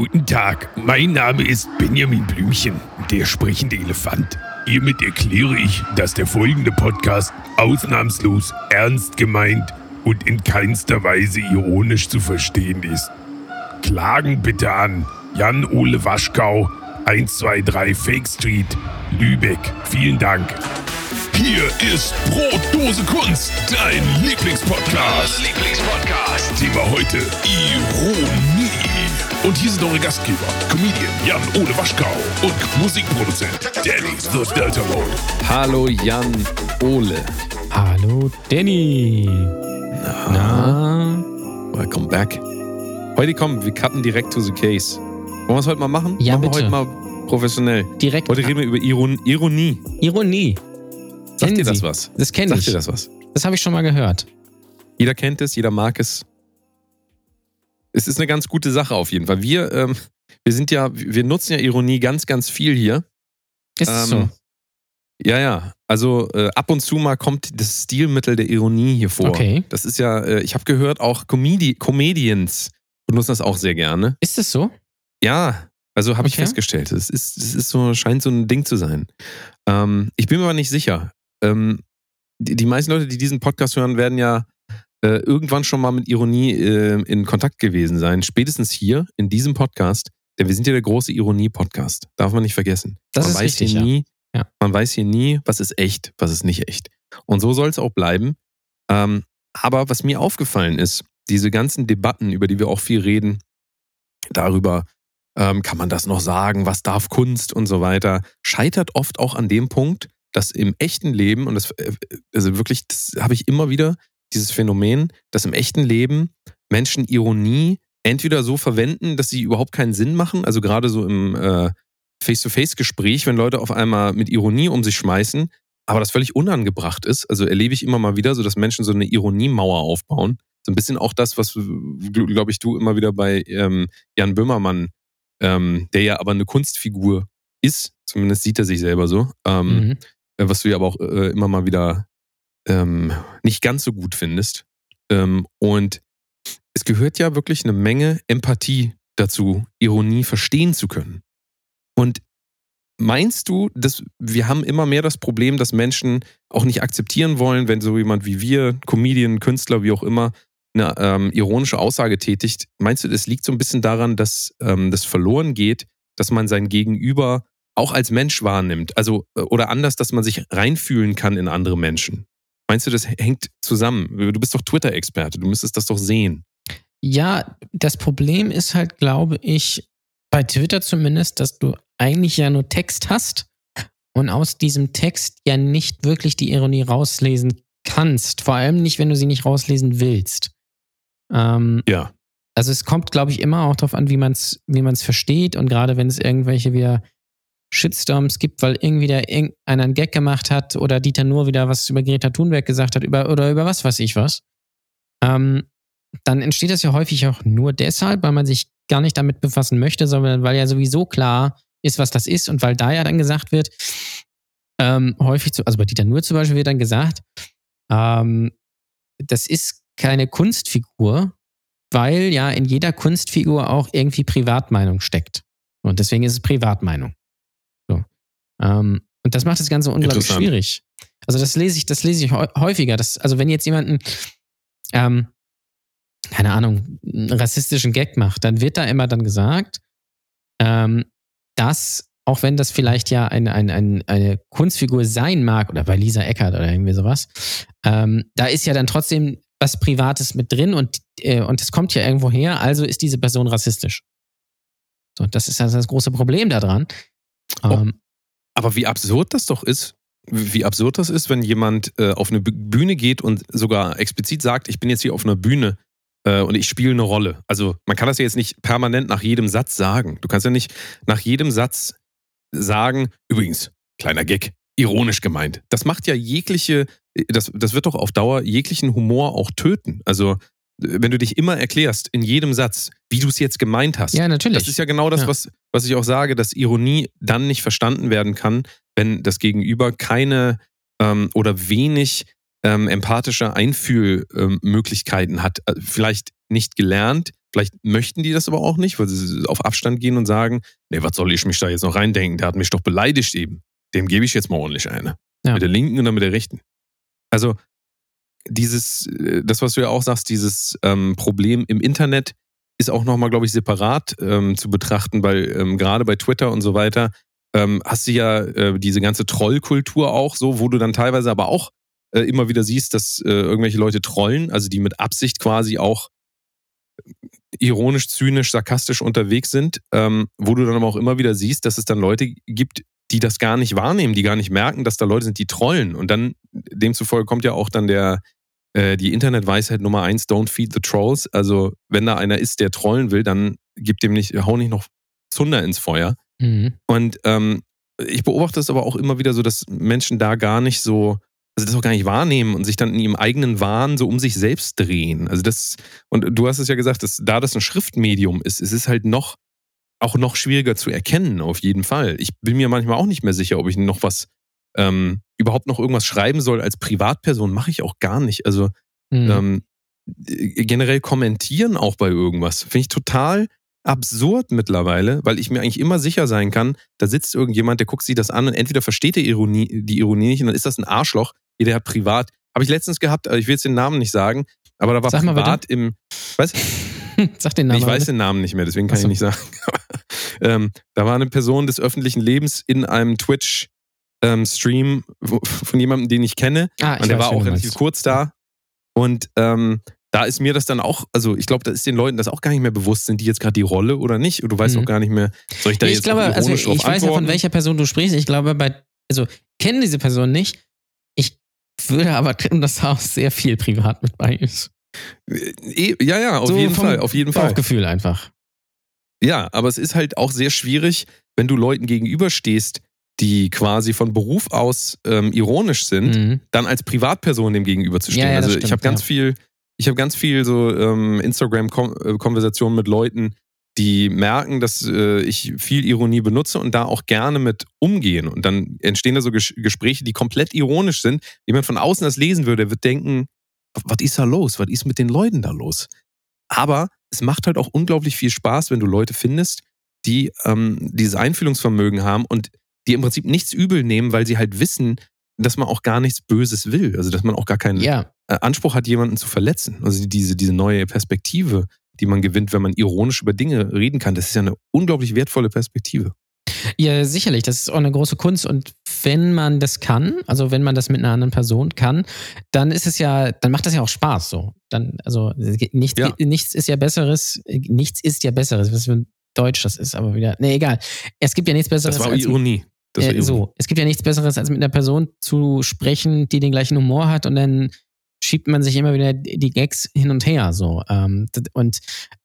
Guten Tag, mein Name ist Benjamin Blümchen, der sprechende Elefant. Hiermit erkläre ich, dass der folgende Podcast ausnahmslos ernst gemeint und in keinster Weise ironisch zu verstehen ist. Klagen bitte an Jan-Ole Waschkau, 123 Fake Street, Lübeck. Vielen Dank. Hier ist Brotdose Kunst, dein Lieblingspodcast. Lieblingspodcast. Thema heute Ironie. Und hier sind eure Gastgeber, Comedian Jan-Ole Waschkau und Musikproduzent Danny the Delta Mode. Hallo Jan Ole. Hallo Danny. Na? Welcome back. Heute kommen, wir cutten direkt to the case. Wollen wir es heute mal machen? Ja, machen wir bitte. heute mal professionell. Direkt. Heute reden wir über Iron Ironie. Ironie. Sagt Kennen dir das was? Das kenne Sagt ich. dir das was? Das habe ich schon mal gehört. Jeder kennt es, jeder mag es. Es ist eine ganz gute Sache auf jeden Fall. Wir, ähm, wir sind ja, wir nutzen ja Ironie ganz, ganz viel hier. Ist es so? Ähm, Ja, ja. Also äh, ab und zu mal kommt das Stilmittel der Ironie hier vor. Okay. Das ist ja, äh, ich habe gehört, auch Comedi Comedians benutzen das auch sehr gerne. Ist es so? Ja, also habe ich Okay. festgestellt. Es ist, es ist so, scheint so ein Ding zu sein. Ähm, ich bin mir aber nicht sicher. Ähm, die, die meisten Leute, die diesen Podcast hören, werden ja äh, irgendwann schon mal mit Ironie äh, in Kontakt gewesen sein. Spätestens hier in diesem Podcast, denn wir sind ja der große Ironie-Podcast. Darf man nicht vergessen. Das man ist weiß richtig, hier ja. nie, Ja. man weiß hier nie, was ist echt, was ist nicht echt. Und so soll es auch bleiben. Ähm, aber was mir aufgefallen ist, diese ganzen Debatten, über die wir auch viel reden, darüber, ähm, kann man das noch sagen, was darf Kunst und so weiter, scheitert oft auch an dem Punkt, dass im echten Leben, und das, äh, also wirklich, das habe ich immer wieder, dieses Phänomen, dass im echten Leben Menschen Ironie entweder so verwenden, dass sie überhaupt keinen Sinn machen, also gerade so im äh, Face-to-Face-Gespräch, wenn Leute auf einmal mit Ironie um sich schmeißen, aber das völlig unangebracht ist. Also erlebe ich immer mal wieder so, dass Menschen so eine Ironiemauer aufbauen. So ein bisschen auch das, was, glaube ich, du immer wieder bei ähm, Jan Böhmermann, ähm, der ja aber eine Kunstfigur ist, zumindest sieht er sich selber so, ähm, Mhm. äh, was du ja aber auch äh, immer mal wieder ähm, nicht ganz so gut findest. Ähm, und es gehört ja wirklich eine Menge Empathie dazu, Ironie verstehen zu können. Und meinst du, dass wir haben immer mehr das Problem, dass Menschen auch nicht akzeptieren wollen, wenn so jemand wie wir, Comedian, Künstler, wie auch immer, eine ähm, ironische Aussage tätigt? Meinst du, das liegt so ein bisschen daran, dass ähm, das verloren geht, dass man sein Gegenüber auch als Mensch wahrnimmt? Also, äh, oder anders, dass man sich reinfühlen kann in andere Menschen? Meinst du, das hängt zusammen? Du bist doch Twitter-Experte, du müsstest das doch sehen. Ja, das Problem ist halt, glaube ich, bei Twitter zumindest, dass du eigentlich ja nur Text hast und aus diesem Text ja nicht wirklich die Ironie rauslesen kannst. Vor allem nicht, wenn du sie nicht rauslesen willst. Ähm, Ja. also es kommt, glaube ich, immer auch darauf an, wie man es wie man's versteht und gerade wenn es irgendwelche wieder Shitstorms gibt, weil irgendwie da irgendeiner einen Gag gemacht hat oder Dieter nur wieder was über Greta Thunberg gesagt hat über, oder über was weiß ich was, ähm, dann entsteht das ja häufig auch nur deshalb, weil man sich gar nicht damit befassen möchte, sondern weil ja sowieso klar ist, was das ist und weil da ja dann gesagt wird, ähm, häufig, zu, also bei Dieter Nur zum Beispiel wird dann gesagt, ähm, das ist keine Kunstfigur, weil ja in jeder Kunstfigur auch irgendwie Privatmeinung steckt. Und deswegen ist es Privatmeinung. Ähm, und das macht das Ganze unglaublich schwierig. Also das lese ich, das lese ich häu- häufiger. Das, also wenn jetzt jemanden, ähm, keine Ahnung, einen rassistischen Gag macht, dann wird da immer dann gesagt, ähm, dass, auch wenn das vielleicht ja eine, eine, eine, eine Kunstfigur sein mag, oder bei Lisa Eckert oder irgendwie sowas, ähm, da ist ja dann trotzdem was Privates mit drin und, äh, und es kommt ja irgendwo her, also ist diese Person rassistisch. So, das ist also das große Problem daran. Oh. Aber wie absurd das doch ist, wie absurd das ist, wenn jemand äh, auf eine Bühne geht und sogar explizit sagt, ich bin jetzt hier auf einer Bühne äh, und ich spiele eine Rolle. Also man kann das ja jetzt nicht permanent nach jedem Satz sagen. Du kannst ja nicht nach jedem Satz sagen, übrigens, kleiner Gag, ironisch gemeint. Das macht ja jegliche, das, das wird doch auf Dauer jeglichen Humor auch töten. Also wenn du dich immer erklärst in jedem Satz, wie du es jetzt gemeint hast. ja, natürlich. Das ist ja genau das, Ja. Was, was ich auch sage, dass Ironie dann nicht verstanden werden kann, das Gegenüber keine ähm, oder wenig ähm, empathische Einfühlmöglichkeiten hat. Äh, Vielleicht nicht gelernt. Vielleicht möchten die das aber auch nicht, weil sie auf Abstand gehen und sagen, nee, was soll ich mich da jetzt noch reindenken? Der hat mich doch beleidigt eben. Dem gebe ich jetzt mal ordentlich eine. Ja. Mit der linken oder mit der rechten. Also dieses, äh, das, was du ja auch sagst, dieses ähm, Problem im Internet ist auch nochmal, glaube ich, separat ähm, zu betrachten, weil ähm, gerade bei Twitter und so weiter ähm, hast du ja äh, diese ganze Trollkultur auch so, wo du dann teilweise aber auch äh, immer wieder siehst, dass äh, irgendwelche Leute trollen, also die mit Absicht quasi auch ironisch, zynisch, sarkastisch unterwegs sind, ähm, wo du dann aber auch immer wieder siehst, dass es dann Leute gibt, die das gar nicht wahrnehmen, die gar nicht merken, dass da Leute sind, die trollen. Und dann, demzufolge kommt ja auch dann der, äh, die Internetweisheit Nummer eins, don't feed the trolls. Also, wenn da einer ist, der trollen will, dann gib dem nicht, hau nicht noch Zunder ins Feuer. Mhm. Und ähm, ich beobachte es aber auch immer wieder so, dass Menschen da gar nicht so, also das auch gar nicht wahrnehmen und sich dann in ihrem eigenen Wahn so um sich selbst drehen. Also das, und du hast es ja gesagt, dass da das ein Schriftmedium ist, es ist halt noch, auch noch schwieriger zu erkennen, auf jeden Fall. Ich bin mir manchmal auch nicht mehr sicher, ob ich noch was, ähm, überhaupt noch irgendwas schreiben soll als Privatperson, mache ich auch gar nicht. Also Mhm. ähm, äh, generell kommentieren auch bei irgendwas. Finde ich total absurd mittlerweile, weil ich mir eigentlich immer sicher sein kann, da sitzt irgendjemand, der guckt sich das an und entweder versteht die Ironie, die Ironie nicht und dann ist das ein Arschloch, der hat privat. Habe ich letztens gehabt, aber ich will jetzt den Namen nicht sagen, aber da war Sag privat im. Was? Sag den Namen. ich weiß bitte. den Namen nicht mehr, deswegen kann so. ich nicht sagen. ähm, da war eine Person des öffentlichen Lebens in einem Twitch-Stream von jemandem, den ich kenne. Ah, ich Und der weiß, war auch relativ kurz da. Und ähm, da ist mir das dann auch, also ich glaube, da ist den Leuten das auch gar nicht mehr bewusst, sind die jetzt gerade die Rolle oder nicht? Und du weißt Mhm. auch gar nicht mehr, soll ich da ich jetzt glaube, also ich drauf weiß ja, von antworten? welcher Person du sprichst. Ich glaube, bei, also kenne diese Person nicht. Ich würde aber tippen, dass da auch sehr viel privat mit bei ist. Eh, Ja, ja, auf So jeden Fall, auf jeden Fall. Bauchgefühl einfach. Ja, aber es ist halt auch sehr schwierig, wenn du Leuten gegenüberstehst, die quasi von Beruf aus ähm, ironisch sind, Mhm. dann als Privatperson dem gegenüberzustehen. Ja, ja, also ich stimmt, habe ganz ja. viel, ich habe ganz viel so ähm, Instagram-Konversationen mit Leuten, die merken, dass äh, ich viel Ironie benutze und da auch gerne mit umgehen. Und dann entstehen da so Ges Gespräche, die komplett ironisch sind. Jemand von außen das lesen würde, wird denken, was ist da los? Was ist mit den Leuten da los? Aber es macht halt auch unglaublich viel Spaß, wenn du Leute findest, die ähm, dieses Einfühlungsvermögen haben und die im Prinzip nichts übel nehmen, weil sie halt wissen, dass man auch gar nichts Böses will. Also dass man auch gar keinen Ja, äh, Anspruch hat, jemanden zu verletzen. Also diese, diese neue Perspektive, die man gewinnt, wenn man ironisch über Dinge reden kann, das ist ja eine unglaublich wertvolle Perspektive. Ja, sicherlich. Das ist auch eine große Kunst. Und wenn man das kann, also wenn man das mit einer anderen Person kann, dann ist es ja, dann macht das ja auch Spaß so. Dann, also nichts, Ja. nichts ist ja besseres, nichts ist ja besseres. Was für ein Deutsch das ist, aber wieder. Nee, egal. Es gibt ja nichts besseres Das war als Ironie. Äh, so. Es gibt ja nichts besseres, als mit einer Person zu sprechen, die den gleichen Humor hat und dann schiebt man sich immer wieder die Gags hin und her. So. Ähm, und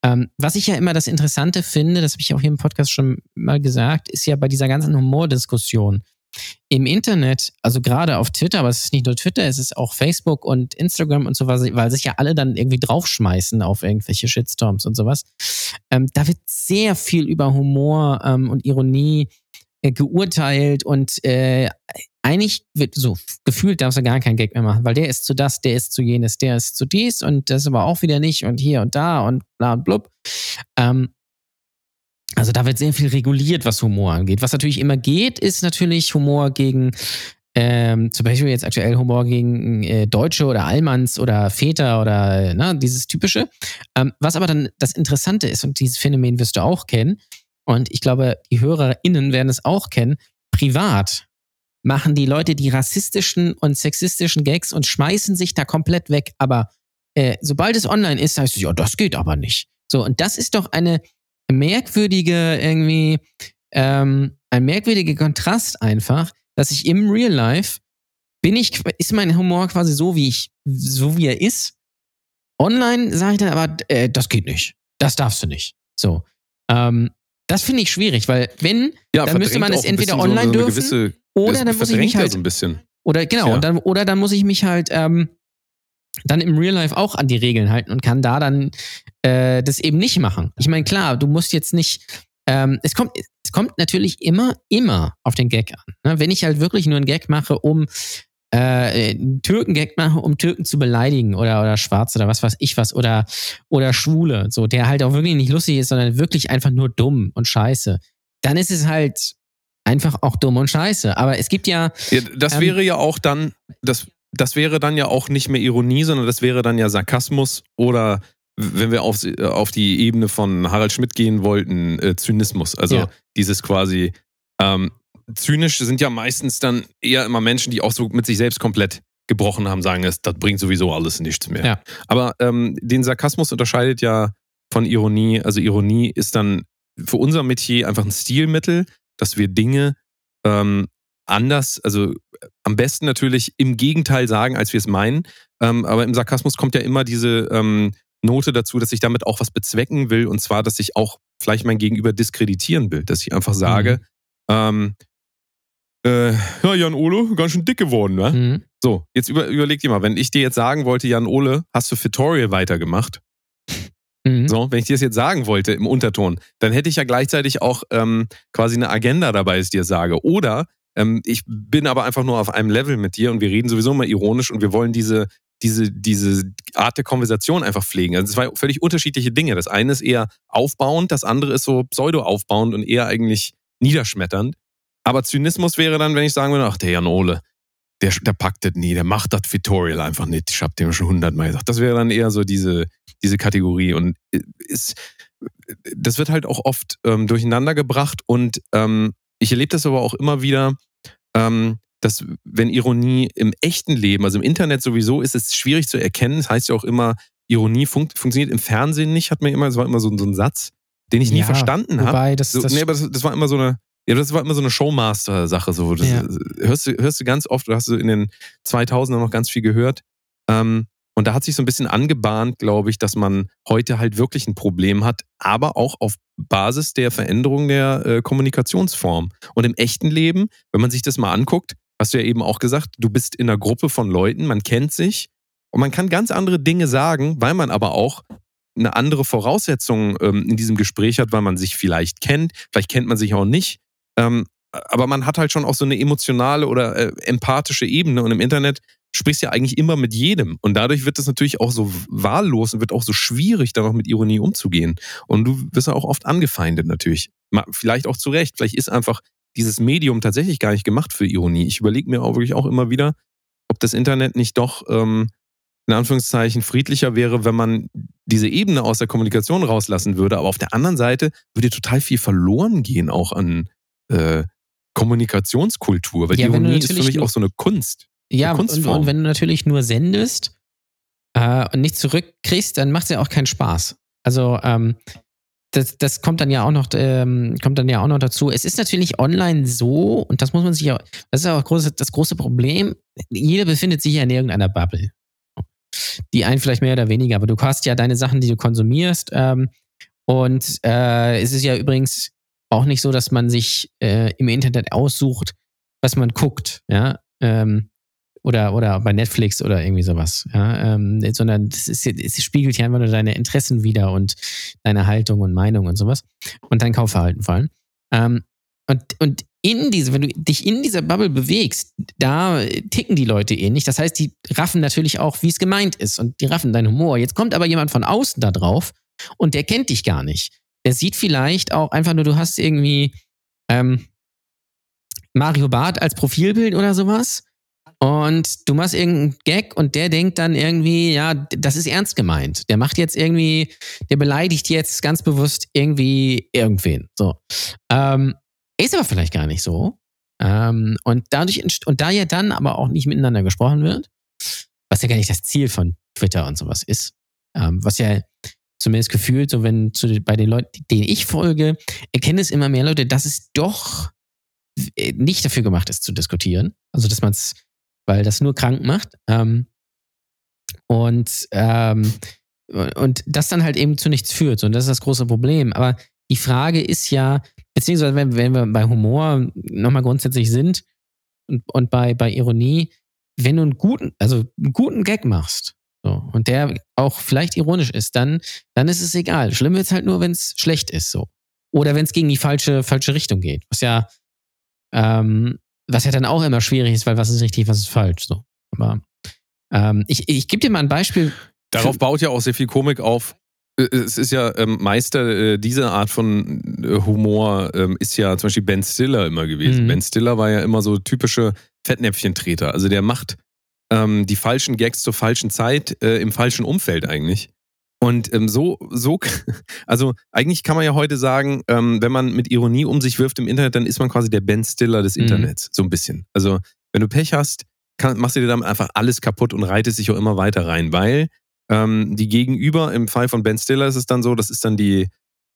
ähm, was ich ja immer das Interessante finde, das habe ich auch hier im Podcast schon mal gesagt, ist ja bei dieser ganzen Humordiskussion im Internet, also gerade auf Twitter, aber es ist nicht nur Twitter, es ist auch Facebook und Instagram und so was, weil sich ja alle dann irgendwie draufschmeißen auf irgendwelche Shitstorms und sowas. Ähm, da wird sehr viel über Humor und Ironie äh, geurteilt und äh, eigentlich wird so gefühlt darfst du gar keinen Gag mehr machen, weil der ist zu das, der ist zu jenes, der ist zu dies und das aber auch wieder nicht und hier und da und bla und blub. Ähm, also da wird sehr viel reguliert, was Humor angeht. Was natürlich immer geht, ist natürlich Humor gegen, ähm, zum Beispiel jetzt aktuell Humor gegen äh, Deutsche oder Allmanns oder Väter oder ne, dieses typische. Ähm, was aber dann das Interessante ist, und dieses Phänomen wirst du auch kennen, und ich glaube, die HörerInnen werden es auch kennen, privat machen die Leute die rassistischen und sexistischen Gags und schmeißen sich da komplett weg. Aber äh, sobald es online ist, heißt es, ja, das geht aber nicht. So, und das ist doch eine merkwürdige, irgendwie, ähm, ein merkwürdiger Kontrast einfach, dass ich im Real Life bin ich, ist mein Humor quasi so, wie ich, so wie er ist. Online sage ich dann aber, äh, das geht nicht. Das darfst du nicht. So. Ähm, das finde ich schwierig, weil wenn, Ja, dann müsste man es entweder online so dürfen gewisse, oder dann muss ich mich halt so ein bisschen. oder genau, Ja. dann, oder dann muss ich mich halt ähm, dann im Real Life auch an die Regeln halten und kann da dann äh, das eben nicht machen. Ich meine, klar, du musst jetzt nicht. Ähm, es kommt, es kommt natürlich immer, immer auf den Gag an. Ne? Wenn ich halt wirklich nur einen Gag mache, um äh, einen Türken-Gag machen, um Türken zu beleidigen oder, oder Schwarz oder was weiß ich was oder, oder Schwule, so, der halt auch wirklich nicht lustig ist, sondern wirklich einfach nur dumm und scheiße, dann ist es halt einfach auch dumm und scheiße. Aber es gibt ja. ja das ähm, wäre ja auch dann, das, das wäre dann ja auch nicht mehr Ironie, sondern das wäre dann ja Sarkasmus oder wenn wir auf, auf die Ebene von Harald Schmidt gehen wollten, äh, Zynismus. Also ja. dieses quasi, ähm, zynisch sind ja meistens dann eher immer Menschen, die auch so mit sich selbst komplett gebrochen haben, sagen, das, das bringt sowieso alles nichts mehr. Ja. Aber ähm, den Sarkasmus unterscheidet ja von Ironie. Also Ironie ist dann für unser Metier einfach ein Stilmittel, dass wir Dinge ähm, anders, also am besten natürlich im Gegenteil sagen, als wir es meinen. Ähm, aber im Sarkasmus kommt ja immer diese ähm, Note dazu, dass ich damit auch was bezwecken will. Und zwar, dass ich auch vielleicht mein Gegenüber diskreditieren will. Dass ich einfach sage, mhm. ähm, äh, ja, Jan Ole, ganz schön dick geworden, ne? Mhm. So, jetzt über, überleg dir mal, wenn ich dir jetzt sagen wollte, Jan Ole, hast du Tutorial weitergemacht? Mhm. So, wenn ich dir das jetzt sagen wollte im Unterton, dann hätte ich ja gleichzeitig auch ähm, quasi eine Agenda dabei, dass ich dir sage. Oder ähm, ich bin aber einfach nur auf einem Level mit dir und wir reden sowieso mal ironisch und wir wollen diese, diese, diese Art der Konversation einfach pflegen. Also es zwei völlig unterschiedliche Dinge. Das eine ist eher aufbauend, das andere ist so pseudo-aufbauend und eher eigentlich niederschmetternd. Aber Zynismus wäre dann, wenn ich sagen würde, ach, der Jan Ole, der, der packt das nie, der macht das Tutorial einfach nicht. Ich habe dem schon hundertmal gesagt. Das wäre dann eher so diese, diese Kategorie. Und äh, ist, das wird halt auch oft ähm, durcheinander gebracht. Und ähm, ich erlebe das aber auch immer wieder, ähm, dass wenn Ironie im echten Leben, also im Internet sowieso, ist es schwierig zu erkennen. Das heißt ja auch immer, Ironie fun funktioniert im Fernsehen nicht, hat man immer, das war immer so, so ein Satz, den ich nie ja, verstanden habe. Das, das, nee, aber das, das war immer so eine, ja, das war immer so eine Showmaster-Sache. So. Das, Ja. hörst, du, hörst du ganz oft, oder hast du in den 2000ern noch ganz viel gehört. Ähm, und da hat sich so ein bisschen angebahnt, glaube ich, dass man heute halt wirklich ein Problem hat, aber auch auf Basis der Veränderung der äh, Kommunikationsform. Und im echten Leben, wenn man sich das mal anguckt, hast du ja eben auch gesagt, du bist in einer Gruppe von Leuten, man kennt sich und man kann ganz andere Dinge sagen, weil man aber auch eine andere Voraussetzung ähm, in diesem Gespräch hat, weil man sich vielleicht kennt, vielleicht kennt man sich auch nicht. Ähm, aber man hat halt schon auch so eine emotionale oder äh, empathische Ebene und im Internet sprichst ja eigentlich immer mit jedem. Und dadurch wird es natürlich auch so wahllos und wird auch so schwierig, da noch mit Ironie umzugehen. Und du wirst ja auch oft angefeindet natürlich. Vielleicht auch zu Recht. Vielleicht ist einfach dieses Medium tatsächlich gar nicht gemacht für Ironie. Ich überlege mir auch wirklich auch immer wieder, ob das Internet nicht doch ähm, in Anführungszeichen friedlicher wäre, wenn man diese Ebene aus der Kommunikation rauslassen würde. Aber auf der anderen Seite würde total viel verloren gehen, auch an äh, Kommunikationskultur, weil ja, Ironie ist für mich auch so eine Kunst. Ja, eine und, und, wenn du natürlich nur sendest äh, und nicht zurückkriegst, dann macht es ja auch keinen Spaß. Also ähm, das, das kommt dann ja auch noch, ähm, kommt dann ja auch noch dazu. Es ist natürlich online so, und das muss man sich ja, das ist ja auch große, das große Problem. Jeder befindet sich ja in irgendeiner Bubble. Die einen vielleicht mehr oder weniger, aber du hast ja deine Sachen, die du konsumierst. Ähm, und äh, es ist ja übrigens auch nicht so, dass man sich äh, im Internet aussucht, was man guckt, ja, ähm, oder, oder bei Netflix oder irgendwie sowas, ja, ähm, sondern es, ist, es spiegelt ja einfach nur deine Interessen wieder und deine Haltung und Meinung und sowas und dein Kaufverhalten fallen. Ähm, und, und in diese, wenn du dich in dieser Bubble bewegst, da ticken die Leute ähnlich. Das heißt, die raffen natürlich auch, wie es gemeint ist und die raffen deinen Humor. Jetzt kommt aber jemand von außen da drauf und der kennt dich gar nicht der sieht vielleicht auch einfach nur, du hast irgendwie ähm, Mario Barth als Profilbild oder sowas und du machst irgendeinen Gag und der denkt dann irgendwie, ja, das ist ernst gemeint. Der macht jetzt irgendwie, der beleidigt jetzt ganz bewusst irgendwie irgendwen. So. Ähm, ist aber vielleicht gar nicht so. Ähm, und dadurch, und da ja dann aber auch nicht miteinander gesprochen wird, was ja gar nicht das Ziel von Twitter und sowas ist, ähm, was ja zumindest gefühlt, so wenn zu, bei den Leuten, denen ich folge, erkennen es immer mehr Leute, dass es doch äh, nicht dafür gemacht ist zu diskutieren. Also dass man es, weil das nur krank macht. Ähm, und, ähm, und das dann halt eben zu nichts führt. Und das ist das große Problem. Aber die Frage ist ja, beziehungsweise wenn, wenn wir bei Humor nochmal grundsätzlich sind und, und bei, bei Ironie, wenn du einen guten, also einen guten Gag machst, so, und der auch vielleicht ironisch ist, dann, dann ist es egal. Schlimm wird es halt nur, wenn es schlecht ist. So. Oder wenn es gegen die falsche, falsche Richtung geht. Was ja, ähm, was ja dann auch immer schwierig ist, weil was ist richtig, was ist falsch. So. Aber ähm, ich, ich gebe dir mal ein Beispiel. Darauf baut ja auch sehr viel Komik auf. Äh, Es ist ja ähm, Meister äh, dieser Art von äh, Humor ähm, ist ja zum Beispiel Ben Stiller immer gewesen. Mhm. Ben Stiller war ja immer so typische Fettnäpfchentreter. Also der macht ähm, die falschen Gags zur falschen Zeit äh, im falschen Umfeld eigentlich. Und ähm, so, so, also eigentlich kann man ja heute sagen, ähm, wenn man mit Ironie um sich wirft im Internet, dann ist man quasi der Ben Stiller des Mhm. Internets, so ein bisschen. Also wenn du Pech hast, kann, machst du dir damit einfach alles kaputt und reitest dich auch immer weiter rein, weil ähm, die Gegenüber, im Fall von Ben Stiller ist es dann so, das ist dann die,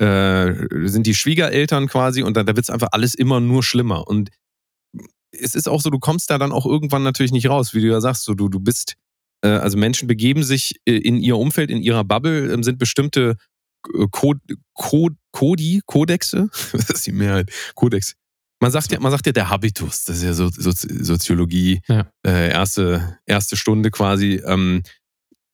äh, sind die Schwiegereltern quasi und dann, da wird es einfach alles immer nur schlimmer. Und es ist auch so, du kommst da dann auch irgendwann natürlich nicht raus, wie du ja sagst, so du, du bist, äh, also Menschen begeben sich äh, in ihr Umfeld, in ihrer Bubble, ähm, sind bestimmte äh, Code, Code, Kodi, Kodexe, das ist die Mehrheit, Kodex. Man sagt ja, man sagt ja der Habitus, das ist ja so, so Soziologie, Ja. äh, erste, erste Stunde quasi. Ähm,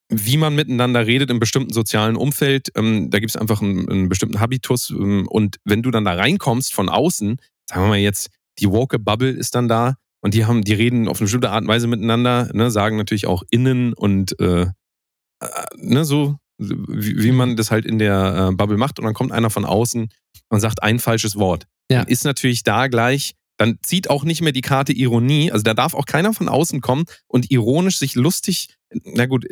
wie man miteinander redet im bestimmten sozialen Umfeld, ähm, da gibt es einfach einen, einen bestimmten Habitus. Ähm, und wenn du dann da reinkommst von außen, sagen wir mal jetzt, die Woke Bubble ist dann da und die haben, die reden auf eine bestimmte Art und Weise miteinander, ne, sagen natürlich auch innen und äh, äh, ne, so, wie, wie man das halt in der äh, Bubble macht. Und dann kommt einer von außen und sagt ein falsches Wort. Ja. Dann ist natürlich da gleich, dann zieht auch nicht mehr die Karte Ironie. Also da darf auch keiner von außen kommen und ironisch sich lustig, na gut,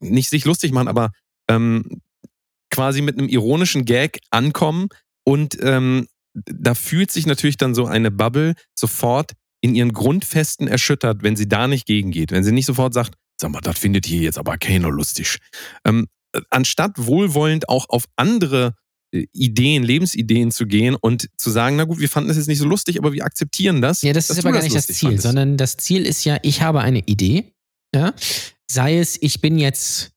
nicht sich lustig machen, aber ähm, quasi mit einem ironischen Gag ankommen und ähm, da fühlt sich natürlich dann so eine Bubble sofort in ihren Grundfesten erschüttert, wenn sie da nicht gegengeht. Wenn sie nicht sofort sagt, sag mal, das findet hier jetzt aber keiner lustig. Ähm, anstatt wohlwollend auch auf andere äh, Ideen, Lebensideen zu gehen und zu sagen, na gut, wir fanden das jetzt nicht so lustig, aber wir akzeptieren das. Ja, das ist aber gar nicht das Ziel, fandest. sondern das Ziel ist ja, ich habe eine Idee, ja, sei es, ich bin jetzt,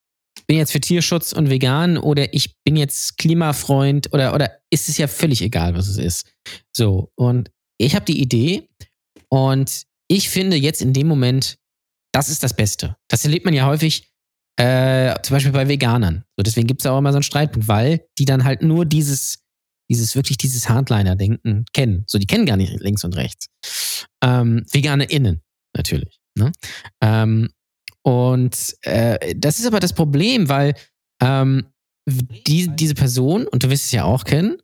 bin jetzt für Tierschutz und vegan oder ich bin jetzt Klimafreund oder, oder ist es ja völlig egal, was es ist. So, und ich habe die Idee und ich finde jetzt in dem Moment, das ist das Beste. Das erlebt man ja häufig, äh, zum Beispiel bei Veganern. So, deswegen gibt es auch immer so einen Streitpunkt, weil die dann halt nur dieses, dieses, wirklich dieses Hardliner-Denken kennen. So, die kennen gar nicht links und rechts. Ähm, VeganerInnen, natürlich. Ne? Ähm, und äh, das ist aber das Problem, weil ähm, die, diese Person, und du wirst es ja auch kennen,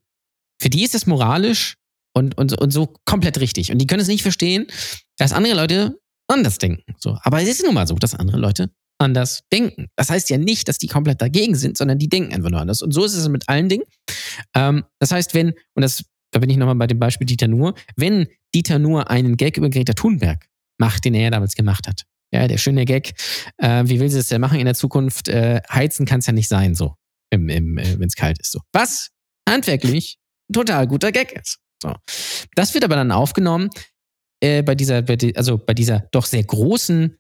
für die ist das moralisch und, und, und so komplett richtig. Und die können es nicht verstehen, dass andere Leute anders denken. So. Aber es ist nun mal so, dass andere Leute anders denken. Das heißt ja nicht, dass die komplett dagegen sind, sondern die denken einfach nur anders. Und so ist es mit allen Dingen. Ähm, das heißt, wenn, und das, da bin ich nochmal bei dem Beispiel Dieter Nuhr, wenn Dieter Nuhr einen Gag über Greta Thunberg macht, den er ja damals gemacht hat. Ja, der schöne Gag, äh, wie will sie es denn machen in der Zukunft? Äh, heizen kann es ja nicht sein, so, im, im, äh, wenn es kalt ist. So. Was handwerklich total guter Gag ist. So. Das wird aber dann aufgenommen äh, bei dieser, bei die, also bei dieser doch sehr großen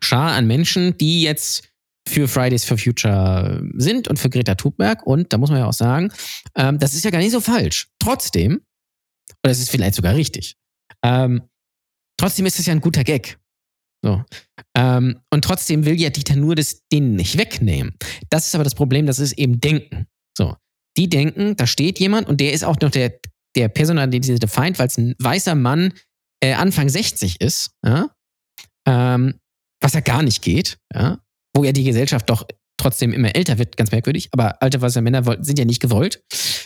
Schar an Menschen, die jetzt für Fridays for Future sind und für Greta Thunberg. Und da muss man ja auch sagen, ähm, das ist ja gar nicht so falsch. Trotzdem, oder es ist vielleicht sogar richtig, ähm, trotzdem ist es ja ein guter Gag. So. Ähm, und trotzdem will ja Dieter nur das denen nicht wegnehmen. Das ist aber das Problem, das ist eben Denken. So. Die denken, da steht jemand und der ist auch noch der, der personalisierte Feind, weil es ein weißer Mann äh, Anfang 60 ist, ja? ähm, was ja gar nicht geht, ja? wo ja die Gesellschaft doch trotzdem immer älter wird, ganz merkwürdig, aber alte weiße Männer sind ja nicht gewollt,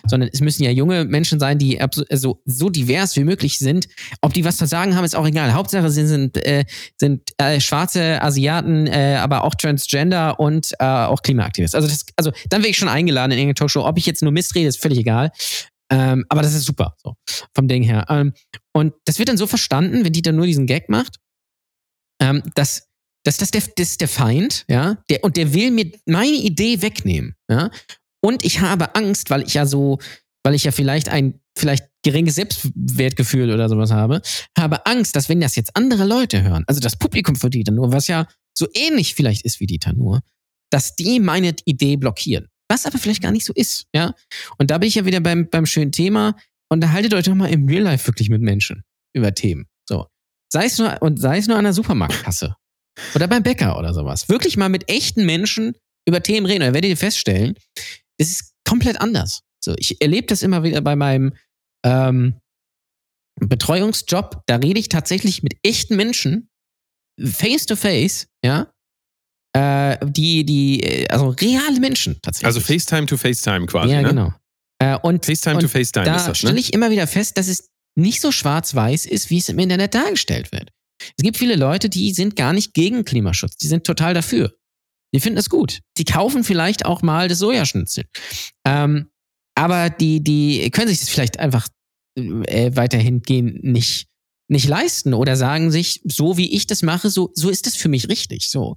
sondern es müssen ja junge Menschen sein, die also so divers wie möglich sind. Ob die was zu sagen haben, ist auch egal. Hauptsache sie sind, äh, sind äh, schwarze Asiaten, äh, aber auch Transgender und äh, auch Klimaaktivist. Also, das, also dann wäre ich schon eingeladen in irgendeine Talkshow. Ob ich jetzt nur Mist rede, ist völlig egal. Ähm, aber das ist super, so vom Ding her. Ähm, und das wird dann so verstanden, wenn Dieter nur diesen Gag macht, ähm, dass, dass das, der, das ist der Feind, ja, der, und der will mir meine Idee wegnehmen, ja. Und ich habe Angst, weil ich ja so, weil ich ja vielleicht ein vielleicht geringes Selbstwertgefühl oder sowas habe, habe Angst, dass wenn das jetzt andere Leute hören, also das Publikum für Dieter Nur, was ja so ähnlich vielleicht ist wie Dieter Nur, dass die meine Idee blockieren. Was aber vielleicht gar nicht so ist, ja. Und da bin ich ja wieder beim, beim schönen Thema. Unterhaltet euch doch mal im Real Life wirklich mit Menschen über Themen. So. Sei es nur, und sei es nur an der Supermarktkasse. Oder beim Bäcker oder sowas. Wirklich mal mit echten Menschen über Themen reden. Dann werdet ihr feststellen, es ist komplett anders. So, ich erlebe das immer wieder bei meinem, ähm, Betreuungsjob, da rede ich tatsächlich mit echten Menschen, face to face, ja, äh, die, die, äh, also reale Menschen tatsächlich. Also FaceTime to FaceTime quasi. ja, ne? genau. Äh, und FaceTime und to FaceTime da ist das, stelle ne? ich immer wieder fest, dass es nicht so schwarz-weiß ist, wie es im Internet dargestellt wird. Es gibt viele Leute, die sind gar nicht gegen Klimaschutz, die sind total dafür. Die finden es gut. Die kaufen vielleicht auch mal das Sojaschnitzel. Ähm, aber die, die können sich das vielleicht einfach äh, weiterhin gehen nicht, nicht leisten oder sagen sich, so wie ich das mache, so, so ist es für mich richtig. So.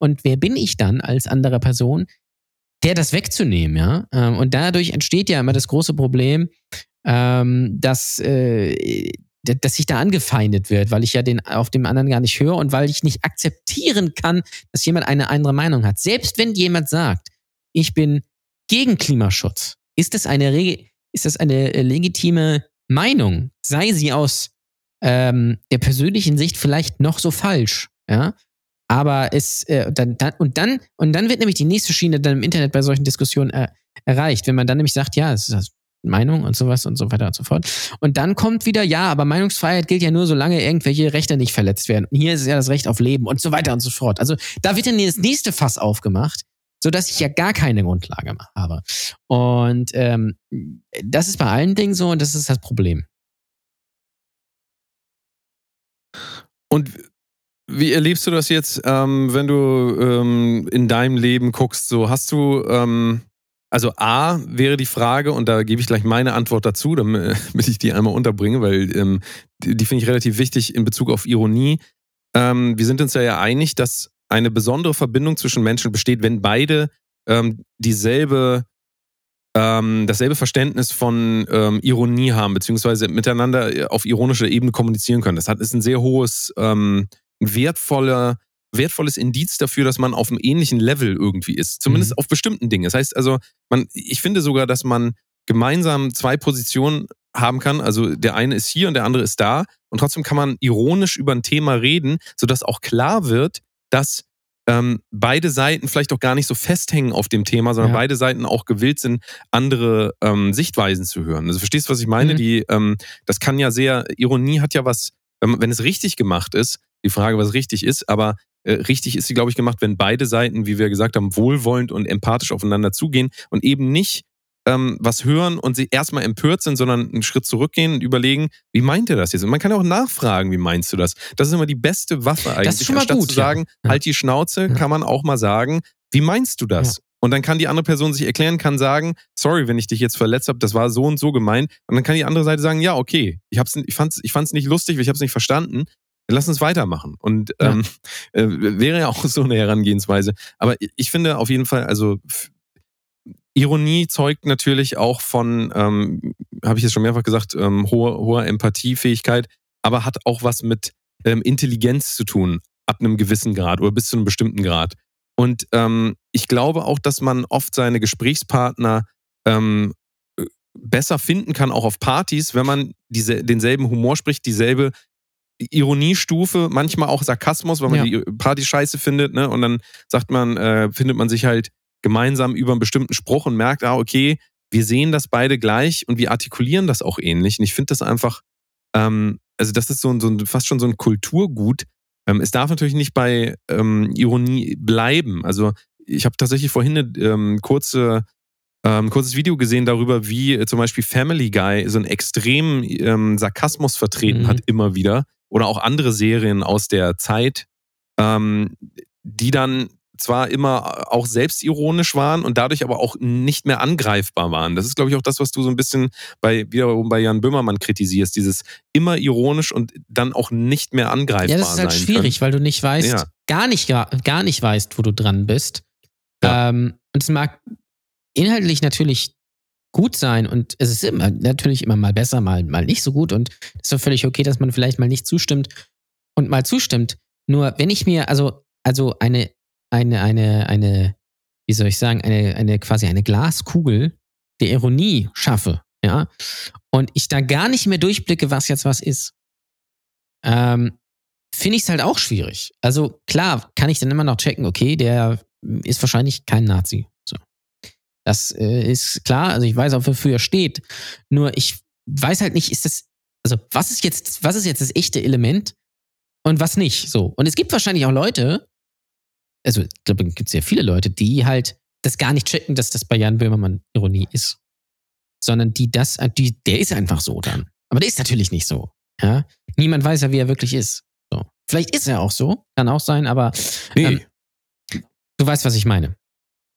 Und wer bin ich dann als andere Person, der das wegzunehmen, ja? Ähm, und dadurch entsteht ja immer das große Problem, ähm, dass, äh, dass ich da angefeindet wird, weil ich ja den auf dem anderen gar nicht höre und weil ich nicht akzeptieren kann, dass jemand eine andere Meinung hat. Selbst wenn jemand sagt, ich bin gegen Klimaschutz, ist das eine, ist das eine äh, legitime Meinung, sei sie aus ähm, der persönlichen Sicht vielleicht noch so falsch, ja. Aber es äh, dann, dann und dann und dann wird nämlich die nächste Schiene dann im Internet bei solchen Diskussionen äh, erreicht, wenn man dann nämlich sagt, ja, es ist Meinung und sowas und so weiter und so fort. Und dann kommt wieder, ja, aber Meinungsfreiheit gilt ja nur, solange irgendwelche Rechte nicht verletzt werden. Und hier ist ja das Recht auf Leben und so weiter und so fort. Also da wird dann das nächste Fass aufgemacht, sodass ich ja gar keine Grundlage mehr habe. Und ähm, das ist bei allen Dingen so und das ist das Problem. Und wie erlebst du das jetzt, ähm, wenn du ähm, in deinem Leben guckst? So hast du, ähm, also A wäre die Frage, und da gebe ich gleich meine Antwort dazu, damit damit ich die einmal unterbringe, weil ähm, die, die finde ich relativ wichtig in Bezug auf Ironie. Ähm, wir sind uns ja, ja einig, dass eine besondere Verbindung zwischen Menschen besteht, wenn beide ähm, dieselbe ähm, dasselbe Verständnis von ähm, Ironie haben, beziehungsweise miteinander auf ironischer Ebene kommunizieren können. Das hat, ist ein sehr hohes, ähm, wertvoller, wertvolles Indiz dafür, dass man auf einem ähnlichen Level irgendwie ist. Zumindest Mhm. auf bestimmten Dingen. Das heißt also, man, ich finde sogar, dass man gemeinsam zwei Positionen haben kann. Also der eine ist hier und der andere ist da. Und trotzdem kann man ironisch über ein Thema reden, sodass auch klar wird, dass ähm, beide Seiten vielleicht auch gar nicht so festhängen auf dem Thema, sondern Ja. beide Seiten auch gewillt sind, andere ähm, Sichtweisen zu hören. Also verstehst du, was ich meine? Mhm. Die, ähm, das kann ja sehr, Ironie hat ja was, wenn, wenn es richtig gemacht ist, die Frage, was richtig ist, aber richtig ist sie, glaube ich, gemacht, wenn beide Seiten, wie wir gesagt haben, wohlwollend und empathisch aufeinander zugehen und eben nicht ähm, was hören und sie erstmal empört sind, sondern einen Schritt zurückgehen und überlegen, wie meint er das jetzt? Und man kann auch nachfragen, wie meinst du das? Das ist immer die beste Waffe eigentlich. ist schon mal Anstatt gut, zu sagen, ja. halt die Schnauze, Ja. kann man auch mal sagen, wie meinst du das? Und dann kann die andere Person sich erklären, kann sagen, sorry, wenn ich dich jetzt verletzt habe, das war so und so gemeint. Und dann kann die andere Seite sagen, ja, okay, ich, hab's, ich fand es ich fand's nicht lustig, ich habe es nicht verstanden. Lass uns weitermachen. Und Ja. ähm, äh, wäre ja auch so eine Herangehensweise. Aber ich- finde auf jeden Fall, also Ironie zeugt natürlich auch von, ähm, habe ich jetzt schon mehrfach gesagt, ähm, hoher, hoher Empathiefähigkeit, aber hat auch was mit ähm, Intelligenz zu tun, ab einem gewissen Grad oder bis zu einem bestimmten Grad. Und ähm, ich glaube auch, dass man oft seine Gesprächspartner ähm, äh, besser finden kann, auch auf Partys, wenn man diese, denselben Humor spricht, dieselbe Ironiestufe, manchmal auch Sarkasmus, weil man Ja. die Party scheiße findet, ne? Und dann sagt man, äh, findet man sich halt gemeinsam über einen bestimmten Spruch und merkt, ah, okay, wir sehen das beide gleich und wir artikulieren das auch ähnlich. Und ich finde das einfach, ähm, also das ist so ein, so ein fast schon so ein Kulturgut. Ähm, es darf natürlich nicht bei ähm, Ironie bleiben. Also ich habe tatsächlich vorhin eine ähm, kurze ähm, kurzes Video gesehen darüber, wie äh, zum Beispiel Family Guy so einen extremen ähm, Sarkasmus vertreten Mhm. hat immer wieder. Oder auch andere Serien aus der Zeit, ähm, die dann zwar immer auch selbstironisch waren und dadurch aber auch nicht mehr angreifbar waren. Das ist, glaube ich, auch das, was du so ein bisschen bei wiederum bei Jan Böhmermann kritisierst. Dieses immer ironisch und dann auch nicht mehr angreifbar Ja, das ist halt schwierig, weil du nicht weißt, Ja. gar nicht gar nicht weißt, wo du dran bist. Ja. Ähm, und es mag inhaltlich natürlich gut sein und es ist immer natürlich immer mal besser, mal mal nicht so gut und es ist doch völlig okay, dass man vielleicht mal nicht zustimmt und mal zustimmt. Nur wenn ich mir also also eine eine eine eine wie soll ich sagen eine eine quasi eine Glaskugel der Ironie schaffe, ja, und ich da gar nicht mehr durchblicke, was jetzt was ist, ähm, finde ich es halt auch schwierig. Also klar, kann ich dann immer noch checken, okay, der ist wahrscheinlich kein Nazi. Das äh, ist klar, also ich weiß auch, wofür er steht. Nur ich weiß halt nicht, ist das, Also, was ist jetzt, was ist jetzt das echte Element und was nicht? So. Und es gibt wahrscheinlich auch Leute, also ich glaube, es gibt sehr viele Leute, die halt das gar nicht checken, dass das bei Jan Böhmermann Ironie ist. Sondern die das, die, der ist einfach so dann. Aber der ist natürlich nicht so. Ja? Niemand weiß ja, wie er wirklich ist. So. Vielleicht ist er auch so, kann auch sein, aber Nee. ähm, du weißt, was ich meine.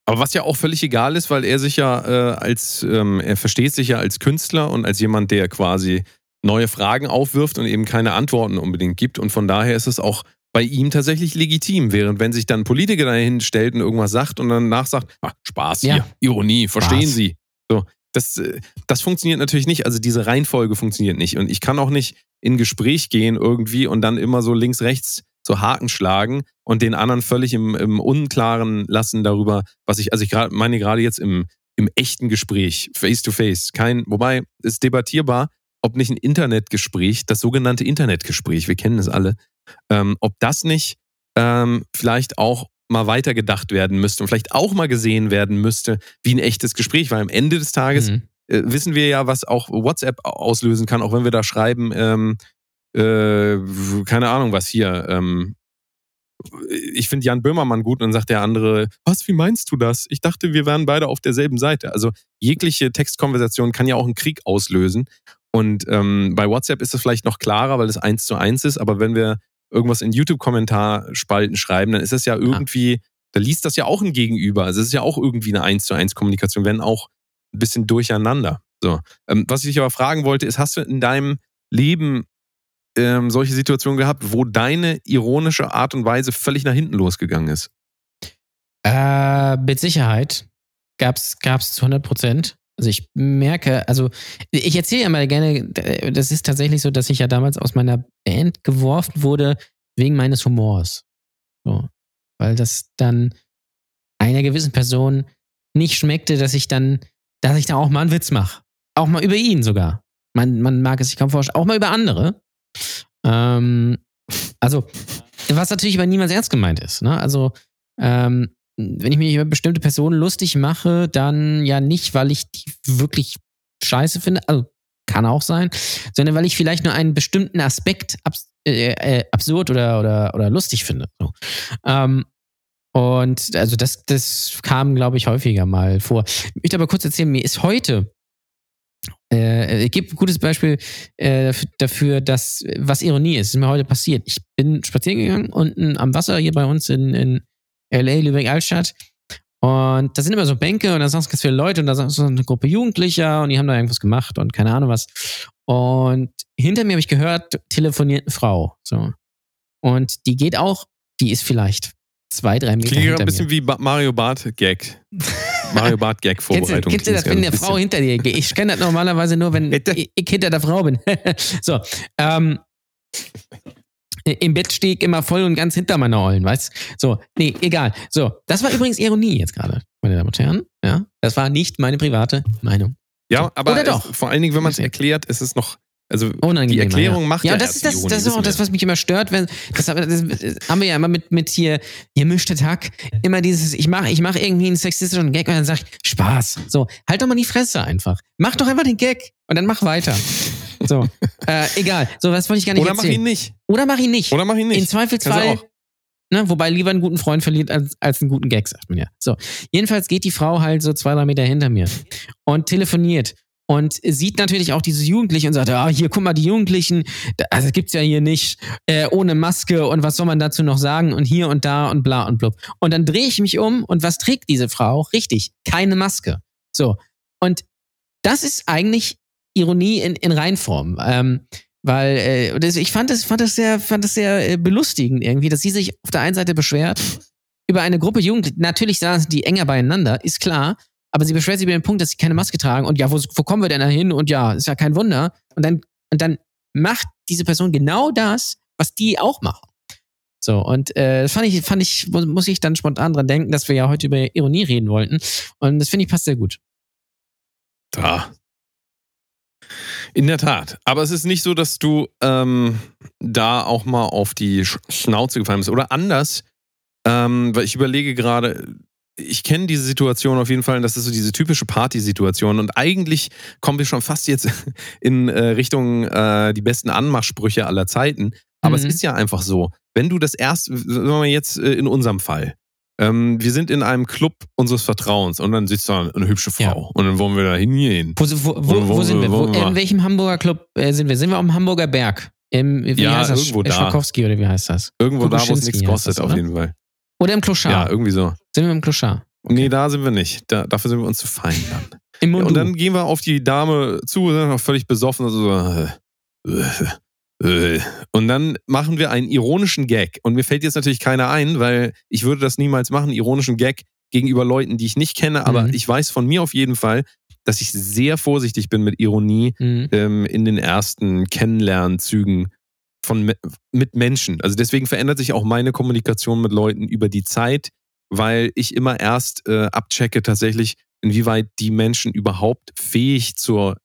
Aber was ja auch völlig egal ist, weil er sich ja äh, als, ähm, er versteht sich ja als Künstler und als jemand, der quasi neue Fragen aufwirft und eben keine Antworten unbedingt gibt. Und von daher ist es auch bei ihm tatsächlich legitim. Während wenn sich dann Politiker dahin stellt und irgendwas sagt und dann nachsagt, ah, Spaß Ja. hier, Ironie, verstehen Spaß. Sie. So, das, äh, das funktioniert natürlich nicht. Also diese Reihenfolge funktioniert nicht. Und ich kann auch nicht in Gespräch gehen irgendwie und dann immer so links, rechts so Haken schlagen und den anderen völlig im, im Unklaren lassen darüber, was ich, also ich grad, meine gerade jetzt im, im echten Gespräch, face to face. Kein, wobei ist debattierbar, ob nicht ein Internetgespräch, das sogenannte Internetgespräch, wir kennen es alle, ähm, ob das nicht ähm, vielleicht auch mal weitergedacht werden müsste und vielleicht auch mal gesehen werden müsste wie ein echtes Gespräch, weil am Ende des Tages Mhm. äh, wissen wir ja, was auch WhatsApp auslösen kann, auch wenn wir da schreiben, ähm, äh, keine Ahnung was hier. Ähm, ich finde Jan Böhmermann gut und dann sagt der andere, was, wie meinst du das? Ich dachte, wir wären beide auf derselben Seite. Also jegliche Textkonversation kann ja auch einen Krieg auslösen. Und ähm, bei WhatsApp ist es vielleicht noch klarer, weil es eins zu eins ist, aber wenn wir irgendwas in YouTube-Kommentarspalten schreiben, dann ist es ja irgendwie, da liest das ja auch ein Gegenüber. Also es ist ja auch irgendwie eine eins zu eins Kommunikation, wenn auch ein bisschen durcheinander. So. Ähm, was ich dich aber fragen wollte, ist, hast du in deinem Leben ähm, solche Situationen gehabt, wo deine ironische Art und Weise völlig nach hinten losgegangen ist? Äh, mit Sicherheit gab's gab's zu 100 Prozent. Also ich merke, also ich erzähle ja mal gerne, das ist tatsächlich so, dass ich ja damals aus meiner Band geworfen wurde wegen meines Humors. So. Weil das dann einer gewissen Person nicht schmeckte, dass ich dann, dass ich da auch mal einen Witz mache. Auch mal über ihn sogar. Man, man mag es sich kaum vorstellen. Auch mal über andere. Ähm, also, was natürlich aber niemals ernst gemeint ist. Ne? Also, ähm, wenn ich mich über bestimmte Personen lustig mache, dann ja nicht, weil ich die wirklich scheiße finde, also kann auch sein, sondern weil ich vielleicht nur einen bestimmten Aspekt abs äh, äh, absurd oder, oder, oder lustig finde. So. Ähm, und also das, das kam, glaube ich, häufiger mal vor. Ich möchte aber kurz erzählen, mir ist heute, äh, ich gebe ein gutes Beispiel äh, dafür, dass was Ironie ist, ist mir heute passiert. Ich bin spazieren gegangen unten am Wasser hier bei uns in, in LA, Lübeck-Altstadt. Und da sind immer so Bänke und da saßen ganz viele Leute und da saß so eine Gruppe Jugendlicher und die haben da irgendwas gemacht und keine Ahnung was. Und hinter mir habe ich gehört, telefoniert eine Frau. So. Und die geht auch, die ist vielleicht zwei, drei Meter Klingt ein bisschen mir. wie Mario Bart Gag. Mario Bart Gag Vorbereitung. kennst du das, wenn eine Frau hinter dir geht? Ich kenne das normalerweise nur, wenn ich, ich hinter der Frau bin. so, ähm, im Bett stehe ich immer voll und ganz hinter meiner Ollen, weißt So, nee, egal. So, das war übrigens Ironie jetzt gerade, meine Damen und Herren. Ja, das war nicht meine private Meinung. Ja, aber Oder es, doch? vor allen Dingen, wenn man es erklärt, ist es noch, also die Erklärung macht ja, ja das ist das, das ist auch das, was mich immer stört, wenn das, das haben wir ja immer mit mit hier hier mischte Tag immer dieses ich mache ich mache irgendwie einen sexistischen Gag und dann sag ich Spaß. So, halt doch mal die Fresse einfach. Mach doch einfach den Gag und dann mach weiter. So, äh, egal. So, was wollte ich gar nicht Oder mach erzählen. ihn nicht. Oder mach ihn nicht. Oder mach ihn nicht. In Zweifelsfall, ne, wobei lieber einen guten Freund verliert als, als einen guten Gag, sagt man ja. So, jedenfalls geht die Frau halt so zwei, drei Meter hinter mir und telefoniert und sieht natürlich auch diese Jugendlichen und sagt, ah, hier, guck mal, die Jugendlichen, also gibt's ja hier nicht, äh, ohne Maske und was soll man dazu noch sagen und hier und da und bla und blub. Und dann drehe ich mich um und was trägt diese Frau? Richtig, keine Maske. So, und das ist eigentlich Ironie in, in Reinform. Ähm, weil äh, ich fand das, fand das sehr, fand das sehr äh, belustigend irgendwie, dass sie sich auf der einen Seite beschwert über eine Gruppe Jugendlichen. Natürlich saßen die enger beieinander, ist klar. Aber sie beschwert sich über den Punkt, dass sie keine Maske tragen. Und ja, wo, wo kommen wir denn da hin? Und ja, ist ja kein Wunder. Und dann, und dann macht diese Person genau das, was die auch machen. So, und äh, fand ich, fand ich, mu- muss ich dann spontan dran denken, dass wir ja heute über Ironie reden wollten. Und das finde ich passt sehr gut. Da. In der Tat. Aber es ist nicht so, dass du ähm, da auch mal auf die Sch Schnauze gefallen bist. Oder anders, ähm, weil ich überlege gerade, ich kenne diese Situation auf jeden Fall. Und das ist so diese typische Partysituation. Und eigentlich kommen wir schon fast jetzt in äh, Richtung äh, die besten Anmachsprüche aller Zeiten. Aber Mhm. es ist ja einfach so, wenn du das erst, sagen wir jetzt äh, in unserem Fall, ähm, wir sind in einem Club unseres Vertrauens und dann sitzt da eine hübsche Frau Ja. und dann wollen wir da hingehen. Wo, wo, wo, Wo- sind wir? in welchem Hamburger Club äh, sind wir? Sind wir am Hamburger Berg? Im, wie Ja, heißt das? irgendwo da. Oder wie heißt das? Irgendwo da, wo es nichts heißt das, kostet, auf jeden Fall. Oder im Kloschar? Ja, irgendwie so. Sind wir im Kloschar? Nee, da sind wir nicht. Da, dafür sind wir uns zu fein dann. Im Ja, und dann gehen wir auf die Dame zu, sind noch völlig besoffen. und So, äh, äh, äh. und dann machen wir einen ironischen Gag. Und mir fällt jetzt natürlich keiner ein, weil ich würde das niemals machen, ironischen Gag gegenüber Leuten, die ich nicht kenne. Aber Mhm. ich weiß von mir auf jeden Fall, dass ich sehr vorsichtig bin mit Ironie Mhm. ähm, in den ersten Kennenlernzügen von, mit Menschen. Also deswegen verändert sich auch meine Kommunikation mit Leuten über die Zeit, weil ich immer erst äh, abchecke tatsächlich, inwieweit die Menschen überhaupt fähig zur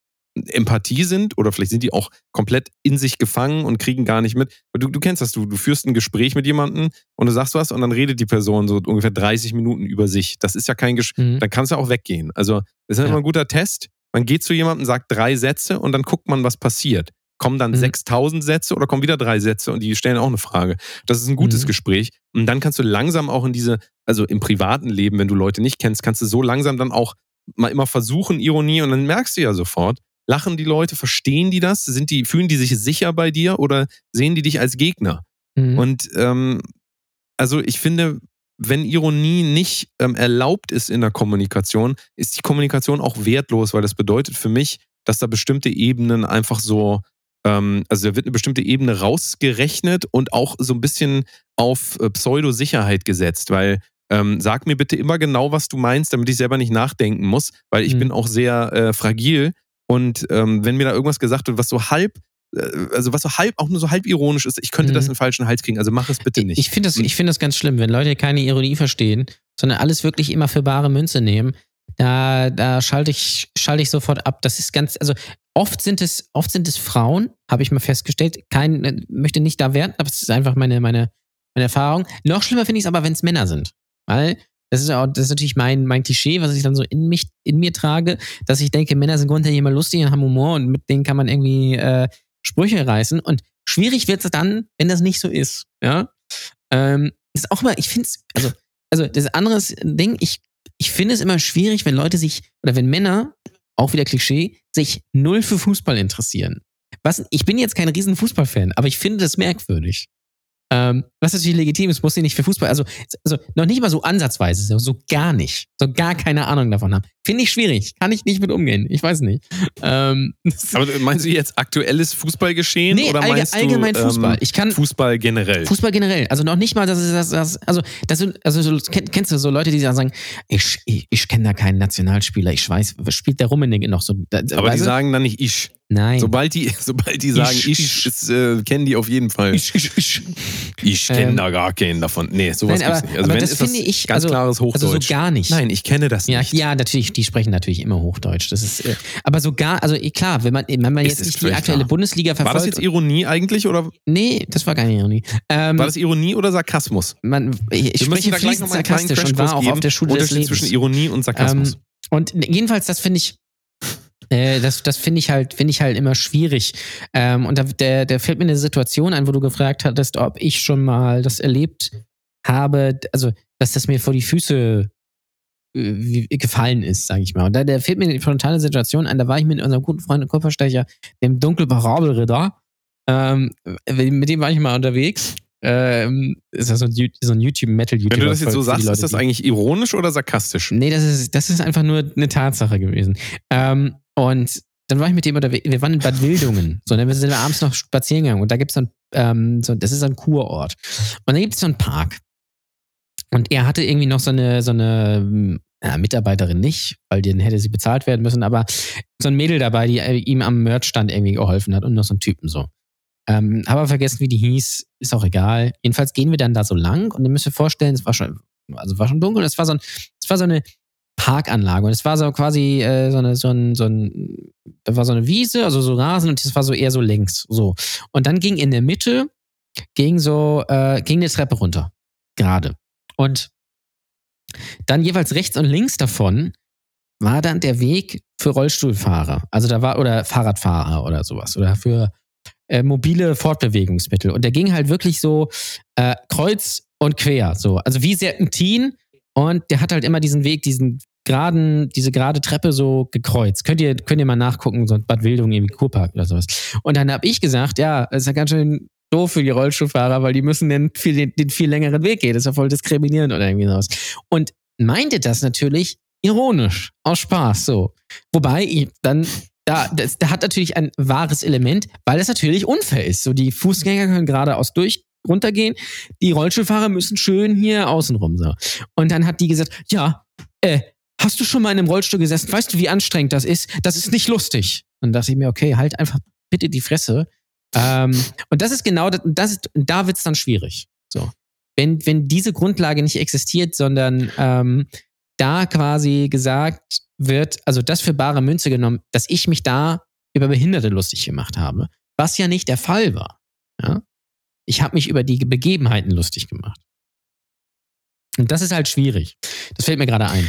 Empathie sind oder vielleicht sind die auch komplett in sich gefangen und kriegen gar nicht mit. Du, du kennst das, du, du führst ein Gespräch mit jemandem und du sagst was und dann redet die Person so ungefähr 30 Minuten über sich. Das ist ja kein Gespräch Mhm. dann kannst du auch weggehen. Also, das ist ja. Immer ein guter Test. Man geht zu jemandem, sagt drei Sätze und dann guckt man, was passiert. Kommen dann Mhm. 6000 Sätze oder kommen wieder drei Sätze und die stellen auch eine Frage. Das ist ein gutes Mhm. Gespräch. Und dann kannst du langsam auch in diese, also im privaten Leben, wenn du Leute nicht kennst, kannst du so langsam dann auch mal immer versuchen, Ironie und dann merkst du ja sofort, lachen die Leute, verstehen die das? Sind die, fühlen die sich sicher bei dir oder sehen die dich als Gegner? Mhm. Und ähm, also ich finde, wenn Ironie nicht ähm, erlaubt ist in der Kommunikation, ist die Kommunikation auch wertlos, weil das bedeutet für mich, dass da bestimmte Ebenen einfach so, ähm, also da wird eine bestimmte Ebene rausgerechnet und auch so ein bisschen auf äh, Pseudo-Sicherheit gesetzt, weil ähm, sag mir bitte immer genau, was du meinst, damit ich selber nicht nachdenken muss, weil ich Mhm. bin auch sehr äh, fragil und ähm, wenn mir da irgendwas gesagt wird, was so halb äh, also was so halb, auch nur so halb ironisch ist, ich könnte Mhm. das in den falschen Hals kriegen. Also mach es bitte nicht. Ich finde das, ich finde das ganz schlimm, wenn Leute keine Ironie verstehen, sondern alles wirklich immer für bare Münze nehmen. Da, da schalte ich, schalte ich sofort ab. Das ist ganz, also oft sind es, oft sind es Frauen, habe ich mal festgestellt. Kein, äh, möchte nicht da werten, aber es ist einfach meine, meine, meine Erfahrung. Noch schlimmer finde ich es aber, wenn es Männer sind. Weil das ist auch, das ist natürlich mein, mein Klischee, was ich dann so in mich, in mir trage, dass ich denke, Männer sind grundsätzlich immer lustig und haben Humor und mit denen kann man irgendwie äh, Sprüche reißen. Und schwierig wird es dann, wenn das nicht so ist. Ja. Ähm, ist auch immer, ich finde es, also, also das andere Ding, ich, ich finde es immer schwierig, wenn Leute sich, oder wenn Männer, auch wieder Klischee, sich null für Fußball interessieren. Was, ich bin jetzt kein riesen Fußballfan, aber ich finde das merkwürdig. Ähm, was natürlich legitim ist, muss sie nicht für Fußball, also, also noch nicht mal so ansatzweise, so, so gar nicht, so gar keine Ahnung davon haben. Finde ich schwierig, kann ich nicht mit umgehen, ich weiß nicht. Ähm, Aber meinst du jetzt aktuelles Fußballgeschehen nee, oder allge- meinst allgemein du Fußball. Ähm, Ich kann, Fußball generell? Fußball generell. Also noch nicht mal, dass das, das also das sind, also so, kenn- kennst du so Leute, die sagen, ich, ich, ich kenne da keinen Nationalspieler, ich weiß, was spielt der Rummenigge noch so? Da, Aber weißt die sagen dann nicht ich. Nein. Sobald die, sobald die sagen Ich- ich, ich. äh, kennen die auf jeden Fall. Ich, ich, ich. kenne Ähm, da gar keinen davon. Nee, sowas Nein, aber- gibt's nicht. Also aber wenn das ist das finde ich- ganz also- klares Hochdeutsch. Also so gar nicht. Nein, ich kenne das Ja, nicht. ja, natürlich, die sprechen natürlich immer Hochdeutsch. Das ist, äh, aber sogar, also eh, klar, wenn man, wenn man jetzt es nicht die aktuelle klar. Bundesliga War verfolgt. das jetzt Ironie eigentlich oder nee, das war keine Ironie. Ähm, war das Ironie oder Sarkasmus? man, ich, ich spreche fließend sarkastisch und war auch auf der Schule des Unterschied Lebens. zwischen Ironie und Sarkasmus. Ähm, und jedenfalls, das finde ich, äh, das, das finde ich halt, finde ich halt immer schwierig. Ähm, und da, der, der fällt mir eine Situation ein, wo du gefragt hattest, ob ich schon mal das erlebt habe, also dass das mir vor die Füße äh, gefallen ist, sage ich mal. Und da der fällt mir eine spontane Situation ein, da war ich mit unserem guten Freund und Kupferstecher, dem Dunkelparabelritter, ähm, mit dem war ich mal unterwegs. Ähm, ist das so ein, so ein YouTube-Metal-YouTuber. Wenn du das jetzt so sagst, Leute, ist das eigentlich ironisch oder sarkastisch? Nee, das ist, das ist einfach nur eine Tatsache gewesen. Ähm, und dann war ich mit dem unterwegs, wir waren in Bad Wildungen. So, dann sind wir abends noch spazieren gegangen und da gibt es so ein, ähm, so, das ist so ein Kurort. Und da gibt es so einen Park. Und er hatte irgendwie noch so eine, so eine ja, Mitarbeiterin nicht, weil den hätte sie bezahlt werden müssen, aber so ein Mädel dabei, die äh, ihm am Merchstand irgendwie geholfen hat und noch so einen Typen so. Ähm, aber vergessen, wie die hieß, ist auch egal. Jedenfalls gehen wir dann da so lang und ihr müsst euch vorstellen, es war schon, also war schon dunkel, es war so ein, es war so eine Parkanlage und es war so quasi äh, so eine, so ein, so ein, da war so eine Wiese, also so Rasen und das war so eher so längs, so. Und dann ging in der Mitte, ging so, äh, ging eine Treppe runter. Gerade. Und Dann jeweils rechts und links davon war dann der Weg für Rollstuhlfahrer. Also da war, oder Fahrradfahrer oder sowas. Oder für äh, mobile Fortbewegungsmittel. Und der ging halt wirklich so äh, kreuz und quer. So. Also wie Serpentin. Und der hat halt immer diesen Weg, diesen geraden, diese gerade Treppe so gekreuzt. Könnt ihr, könnt ihr mal nachgucken, so Bad Wildung, irgendwie Kurpark oder sowas. Und dann habe ich gesagt, ja, ist ja ganz schön doof für die Rollstuhlfahrer, weil die müssen den viel, den, den viel längeren Weg gehen. Das ist ja voll diskriminierend oder irgendwie sowas. Und meinte das natürlich ironisch, aus Spaß, so. Wobei dann da, das, da hat natürlich ein wahres Element, weil es natürlich unfair ist. So, die Fußgänger können geradeaus durch runtergehen, die Rollstuhlfahrer müssen schön hier außenrum so. Und dann hat die gesagt, ja, äh, hast du schon mal in einem Rollstuhl gesessen? Weißt du, wie anstrengend das ist? Das ist nicht lustig. Und da dachte ich mir, okay, halt einfach bitte die Fresse. Ähm, und das ist genau, das, das ist, da wird's dann schwierig. So. Wenn, wenn diese Grundlage nicht existiert, sondern ähm, da quasi gesagt wird, also das für bare Münze genommen, dass ich mich da über Behinderte lustig gemacht habe, was ja nicht der Fall war. Ja? Ich habe mich über die Begebenheiten lustig gemacht. Und das ist halt schwierig. Das fällt mir gerade ein.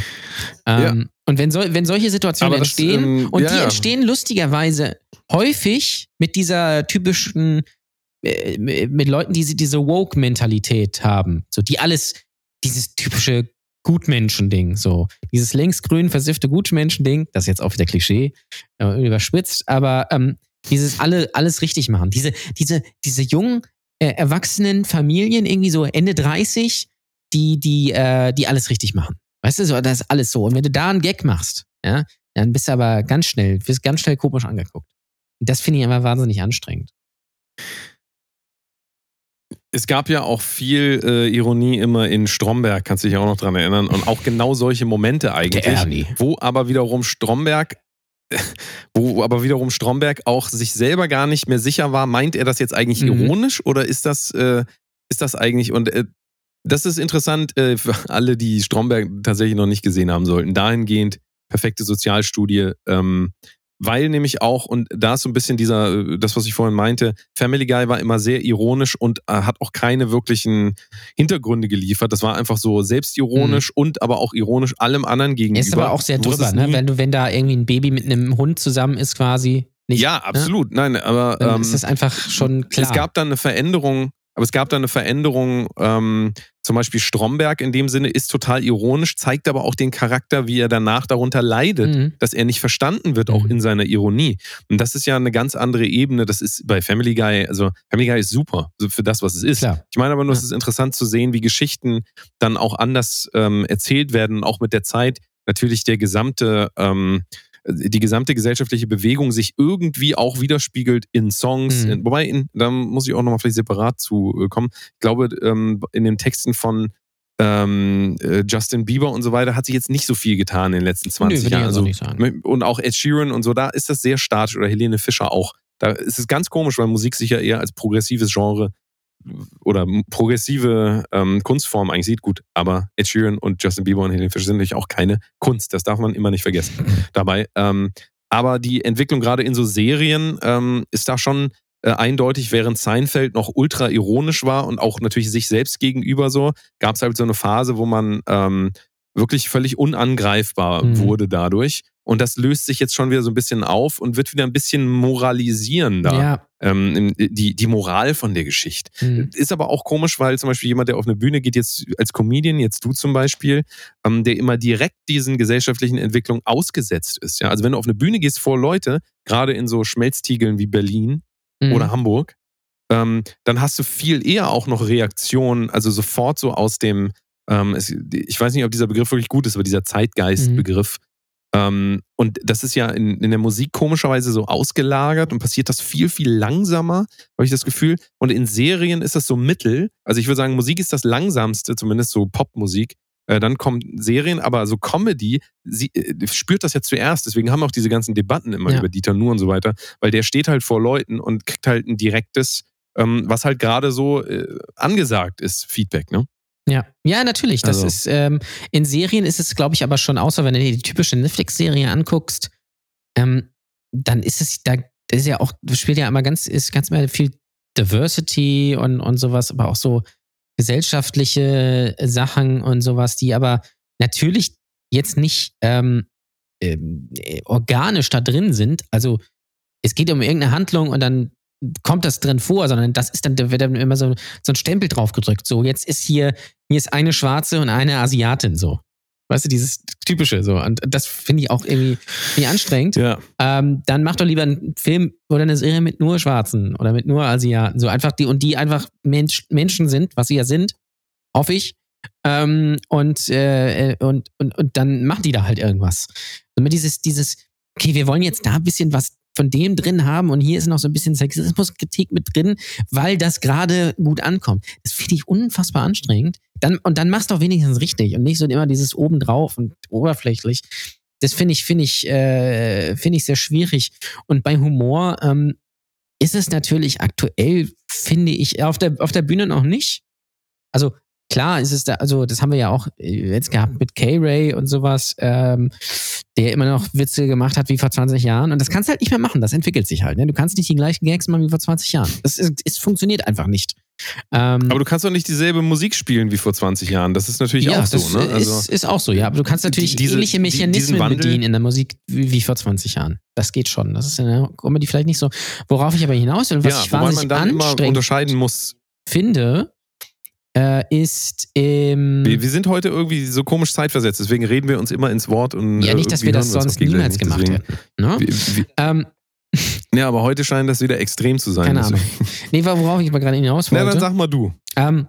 Ähm, ja. Und wenn, so, wenn solche Situationen das, entstehen, ähm, und ja, die entstehen lustigerweise häufig mit dieser typischen, äh, mit Leuten, die diese Woke-Mentalität haben, so die alles, dieses typische Gutmenschen-Ding, so. Dieses linksgrün versiffte Gutmenschen-Ding, das ist jetzt auch wieder Klischee, äh, überspitzt, aber ähm, dieses alle alles richtig machen, diese diese diese jungen äh, erwachsenen Familien irgendwie so Ende 30, die die äh, die alles richtig machen, weißt du, so das ist alles so. Und wenn du da einen Gag machst, ja, dann bist du aber ganz schnell, wirst ganz schnell komisch angeguckt. Das finde ich immer wahnsinnig anstrengend es gab ja auch viel äh, Ironie immer in Stromberg, kannst du dich auch noch dran erinnern. Und auch genau solche Momente eigentlich, wo aber wiederum Stromberg, wo aber wiederum Stromberg auch sich selber gar nicht mehr sicher war, meint er das jetzt eigentlich mhm. ironisch oder ist das, äh, ist das eigentlich, und äh, das ist interessant äh, für alle, die Stromberg tatsächlich noch nicht gesehen haben sollten. Dahingehend, perfekte Sozialstudie, ähm, weil nämlich auch, und da ist so ein bisschen dieser, äh, das, was ich vorhin meinte, Family Guy war immer sehr ironisch und äh, hat auch keine wirklichen Hintergründe geliefert. Das war einfach so selbstironisch mhm. und aber auch ironisch allem anderen gegenüber. Ist aber auch sehr drüber, ne? Wenn du, wenn da irgendwie ein Baby mit einem Hund zusammen ist, quasi. Nicht, ja, ne? absolut. Ne? Nein, aber. Dann ähm, ist das einfach schon klar. Es gab dann eine Veränderung aber es gab da eine Veränderung, ähm, zum Beispiel Stromberg in dem Sinne ist total ironisch, zeigt aber auch den Charakter, wie er danach darunter leidet, mhm. dass er nicht verstanden wird, auch mhm. in seiner Ironie. Und das ist ja eine ganz andere Ebene. Das ist bei Family Guy, also Family Guy ist super für das, was es ist. Klar. Ich meine aber nur, es ist interessant zu sehen, wie Geschichten dann auch anders ähm, erzählt werden, auch mit der Zeit. Natürlich der gesamte ähm, die gesamte gesellschaftliche Bewegung sich irgendwie auch widerspiegelt in Songs. Mhm. Wobei, in, da muss ich auch nochmal vielleicht separat zu äh, kommen. Ich glaube, ähm, in den Texten von ähm, äh, Justin Bieber und so weiter hat sich jetzt nicht so viel getan in den letzten 20 Nö, Jahren. Also, und auch Ed Sheeran und so, da ist das sehr statisch oder Helene Fischer auch. Da ist es ganz komisch, weil Musik sich ja eher als progressives Genre oder progressive ähm, Kunstform eigentlich sieht, gut, aber Ed Sheeran und Justin Bieber und Helene Fischer sind natürlich auch keine Kunst. Das darf man immer nicht vergessen dabei. Ähm, aber die Entwicklung gerade in so Serien ähm, ist da schon äh, eindeutig, während Seinfeld noch ultra ironisch war und auch natürlich sich selbst gegenüber so, gab es halt so eine Phase, wo man ähm, wirklich völlig unangreifbar mhm. wurde dadurch. Und das löst sich jetzt schon wieder so ein bisschen auf und wird wieder ein bisschen moralisierender. Ja. Ähm, die, die Moral von der Geschichte. Mhm. Ist aber auch komisch, weil zum Beispiel jemand, der auf eine Bühne geht, jetzt als Comedian, jetzt du zum Beispiel, ähm, der immer direkt diesen gesellschaftlichen Entwicklungen ausgesetzt ist. Ja? Also wenn du auf eine Bühne gehst vor Leute, gerade in so Schmelztiegeln wie Berlin mhm. oder Hamburg, ähm, dann hast du viel eher auch noch Reaktionen, also sofort so aus dem, ähm, es, ich weiß nicht, ob dieser Begriff wirklich gut ist, aber dieser Zeitgeistbegriff. Mhm ähm, und das ist ja in, in der Musik komischerweise so ausgelagert und passiert das viel, viel langsamer, habe ich das Gefühl. Und in Serien ist das so mittel. Also ich würde sagen, Musik ist das langsamste, zumindest so Popmusik. Äh, dann kommen Serien, aber so Comedy sie, äh, spürt das ja zuerst. Deswegen haben wir auch diese ganzen Debatten immer ja. über Dieter Nuhr und so weiter, weil der steht halt vor Leuten und kriegt halt ein direktes, ähm, was halt gerade so äh, angesagt ist, Feedback, ne? Ja, ja, natürlich. Das also. ist ähm, in Serien ist es, glaube ich, aber schon außer wenn du dir die typische Netflix-Serie anguckst, ähm, dann ist es da ist ja auch spielt ja immer ganz ist ganz mehr viel Diversity und und sowas, aber auch so gesellschaftliche Sachen und sowas, die aber natürlich jetzt nicht ähm, ähm, äh, organisch da drin sind. Also es geht um irgendeine Handlung und dann kommt das drin vor, sondern das ist dann, da wird dann immer so, so ein Stempel drauf gedrückt. So, jetzt ist hier, hier ist eine Schwarze und eine Asiatin so. Weißt du, dieses typische so. Und das finde ich auch irgendwie, irgendwie anstrengend. Ja. Ähm, dann mach doch lieber einen Film oder eine Serie mit nur Schwarzen oder mit nur Asiaten. So einfach die und die einfach Mensch, Menschen sind, was sie ja sind, hoffe ich. Ähm, und, äh, und, und, und dann machen die da halt irgendwas. Und mit dieses, dieses, okay, wir wollen jetzt da ein bisschen was von dem drin haben und hier ist noch so ein bisschen Sexismuskritik mit drin, weil das gerade gut ankommt. Das finde ich unfassbar anstrengend. Dann, und dann machst du auch wenigstens richtig und nicht so immer dieses obendrauf und oberflächlich. Das finde ich, finde ich, äh, finde ich sehr schwierig. Und bei Humor ähm, ist es natürlich aktuell, finde ich, auf der, auf der Bühne noch nicht. Also klar ist es da, also das haben wir ja auch äh, jetzt gehabt mit K-Ray und sowas, ähm, der immer noch Witze gemacht hat wie vor 20 Jahren. Und das kannst du halt nicht mehr machen, das entwickelt sich halt. Ne? Du kannst nicht die gleichen Gags machen wie vor 20 Jahren. Das ist, es funktioniert einfach nicht. Ähm, Aber du kannst doch nicht dieselbe Musik spielen wie vor 20 Jahren. Das ist natürlich ja, auch so, das ne? Also, ist, ist auch so, ja. Aber du kannst natürlich diese- ähnliche Mechanismen Wandel- bedienen in der Musik wie, wie vor 20 Jahren. Das geht schon. Das ist in der Comedy vielleicht nicht so. Worauf ich aber hinaus will, was ja, ich wahnsinnig man dann immer anstrengend unterscheiden muss. finde, äh, ist ähm, Wir, wir sind heute irgendwie so komisch zeitversetzt, deswegen reden wir uns immer ins Wort und ja äh, nicht, dass wir das sonst niemals gemacht Deswegen- hätten. Ne? Wie, wie, Ähm, ja, aber heute scheint das wieder extrem zu sein. keine Ahnung. deswegen- Nee, worauf ich mal gerade hinaus Na, wollte. dann sag mal du. Ähm,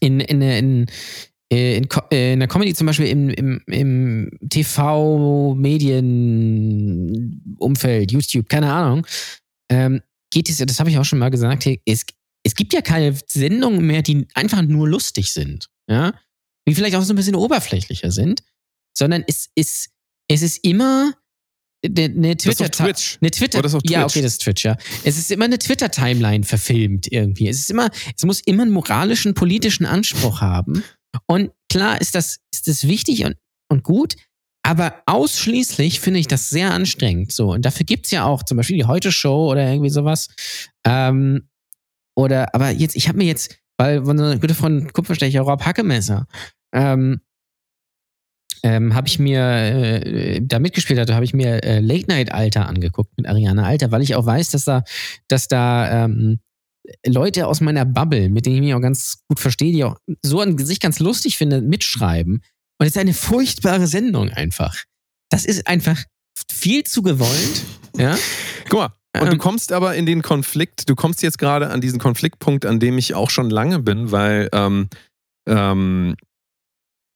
in, in, in, äh, in, äh, in der Comedy zum Beispiel im, im, im TV-Medien-Umfeld, YouTube, keine Ahnung, ähm, geht es das habe ich auch schon mal gesagt, es, es gibt ja keine Sendungen mehr, die einfach nur lustig sind, ja, die vielleicht auch so ein bisschen oberflächlicher sind, sondern es ist, es ist immer eine, Das Twitter auf Twitch. eine Twitter Oder ist auf ja Twitch? okay das ist Twitch ja. Es ist immer eine Twitter Timeline verfilmt irgendwie. Es ist immer es muss immer einen moralischen politischen Anspruch haben. Und klar ist das ist das wichtig und, und gut aber ausschließlich finde ich das sehr anstrengend so. Und dafür gibt's ja auch zum Beispiel die Heute Show oder irgendwie sowas. Ähm, oder aber jetzt ich habe mir jetzt weil unser guter Freund Kupferstecher Rob Hackemesser ähm, ähm, habe ich mir äh, da mitgespielt hatte, habe ich mir äh, Late Night Alter angeguckt mit Ariane Alter, weil ich auch weiß, dass da, dass da ähm, Leute aus meiner Bubble, mit denen ich mich auch ganz gut verstehe, die auch so an sich ganz lustig finde, mitschreiben. Und es ist eine furchtbare Sendung einfach. Das ist einfach viel zu gewollt. Ja. Guck mal. Und du Ähm, kommst aber in den Konflikt, du kommst jetzt gerade an diesen Konfliktpunkt, an dem ich auch schon lange bin, weil ähm, ähm,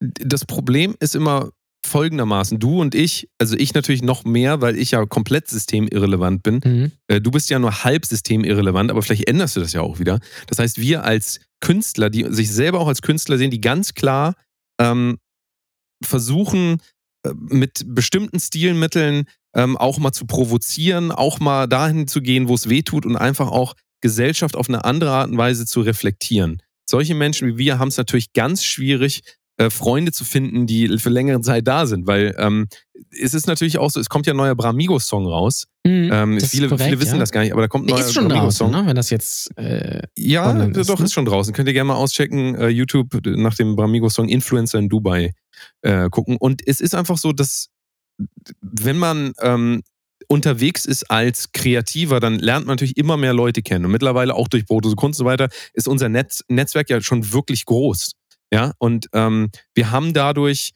das Problem ist immer folgendermaßen, du und ich, also ich natürlich noch mehr, weil ich ja komplett systemirrelevant bin, Mhm. Äh, du bist ja nur halb systemirrelevant, aber vielleicht änderst du das ja auch wieder. Das heißt, wir als Künstler, die sich selber auch als Künstler sehen, die ganz klar ähm, versuchen, äh, mit bestimmten Stilmitteln ähm, auch mal zu provozieren, auch mal dahin zu gehen, wo es weh tut und einfach auch Gesellschaft auf eine andere Art und Weise zu reflektieren. Solche Menschen wie wir haben es natürlich ganz schwierig, äh, Freunde zu finden, die für längere Zeit da sind, weil ähm, es ist natürlich auch so, es kommt ja ein neuer Bramigos-Song raus. Mhm. Ähm, viele, korrekt, viele wissen ja. das gar nicht, aber da kommt ein neuer ist schon draußen, Bramigos-Song. ne? wenn das jetzt äh, Ja, ist, doch, ne? ist schon draußen. Könnt ihr gerne mal auschecken, äh, YouTube nach dem Bramigo-Song Influencer in Dubai äh, gucken. Und es ist einfach so, dass wenn man ähm, unterwegs ist als Kreativer, dann lernt man natürlich immer mehr Leute kennen. Und mittlerweile auch durch Brot und Kunst und so weiter ist unser Netz, Netzwerk ja schon wirklich groß. Ja, und ähm, wir haben dadurch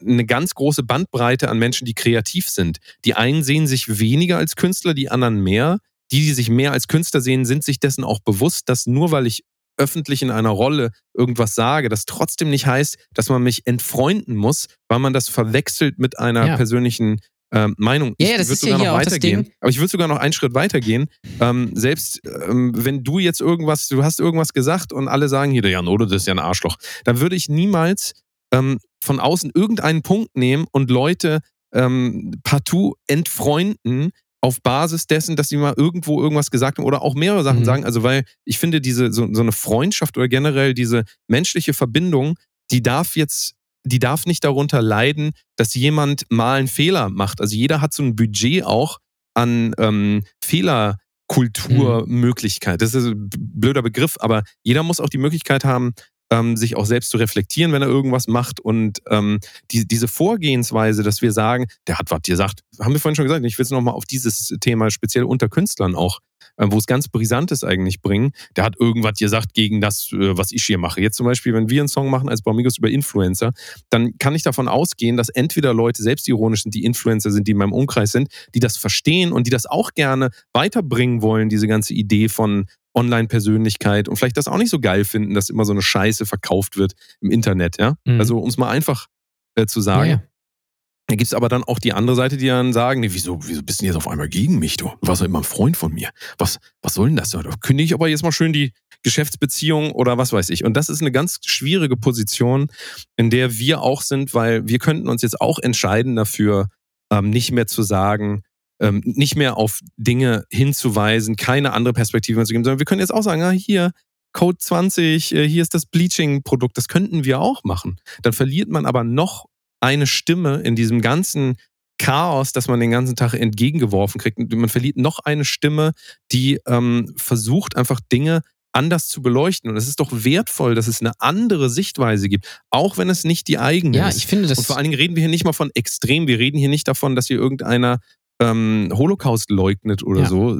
eine ganz große Bandbreite an Menschen, die kreativ sind. Die einen sehen sich weniger als Künstler, die anderen mehr. Die, die sich mehr als Künstler sehen, sind sich dessen auch bewusst, dass nur weil ich öffentlich in einer Rolle irgendwas sage, das trotzdem nicht heißt, dass man mich entfreunden muss, weil man das verwechselt mit einer Ja. persönlichen ähm, Meinung. Ja, ich ja, das würde ist ja sogar hier noch weitergehen. Aber ich würde sogar noch einen Schritt weitergehen. Ähm, selbst ähm, wenn du jetzt irgendwas, du hast irgendwas gesagt und alle sagen hier, der Jan oder das ist ja ein Arschloch, dann würde ich niemals ähm, von außen irgendeinen Punkt nehmen und Leute ähm, partout entfreunden auf Basis dessen, dass sie mal irgendwo irgendwas gesagt haben oder auch mehrere Sachen Mhm. sagen. Also weil ich finde, diese so, so eine Freundschaft oder generell diese menschliche Verbindung, die darf jetzt, die darf nicht darunter leiden, dass jemand mal einen Fehler macht. Also jeder hat so ein Budget auch an ähm, Fehlerkulturmöglichkeit. Das ist ein blöder Begriff, aber jeder muss auch die Möglichkeit haben, ähm, sich auch selbst zu reflektieren, wenn er irgendwas macht. Und ähm, die, diese Vorgehensweise, dass wir sagen, der hat was gesagt, haben wir vorhin schon gesagt, ich will es nochmal auf dieses Thema speziell unter Künstlern auch, äh, wo es ganz brisant ist eigentlich bringen. Der hat irgendwas gesagt gegen das, äh, was ich hier mache. Jetzt zum Beispiel, wenn wir einen Song machen als Baumigos über Influencer, dann kann ich davon ausgehen, dass entweder Leute selbstironisch sind, die Influencer sind, die in meinem Umkreis sind, die das verstehen und die das auch gerne weiterbringen wollen, diese ganze Idee von Online-Persönlichkeit und vielleicht das auch nicht so geil finden, dass immer so eine Scheiße verkauft wird im Internet, ja. Mhm. Also um es mal einfach äh, zu sagen. Ja, ja. Da gibt es aber dann auch die andere Seite, die dann sagen, nee, wieso, wieso bist du jetzt auf einmal gegen mich, du? Du warst doch immer ein Freund von mir. Was, was soll denn das? Da kündige ich aber jetzt mal schön die Geschäftsbeziehung oder was weiß ich. Und das ist eine ganz schwierige Position, in der wir auch sind, weil wir könnten uns jetzt auch entscheiden dafür, ähm, nicht mehr zu sagen, ähm, nicht mehr auf Dinge hinzuweisen, keine andere Perspektive mehr zu geben, sondern wir können jetzt auch sagen, ah, hier, Code 20, äh, hier ist das Bleaching-Produkt, das könnten wir auch machen. Dann verliert man aber noch eine Stimme in diesem ganzen Chaos, das man den ganzen Tag entgegengeworfen kriegt. Man verliert noch eine Stimme, die ähm, versucht, einfach Dinge anders zu beleuchten. Und es ist doch wertvoll, dass es eine andere Sichtweise gibt, auch wenn es nicht die eigene ja, ist. Ja, ich finde das. Und vor allen Dingen reden wir hier nicht mal von extrem. Wir reden hier nicht davon, dass hier irgendeiner ähm, Holocaust leugnet oder ja. so,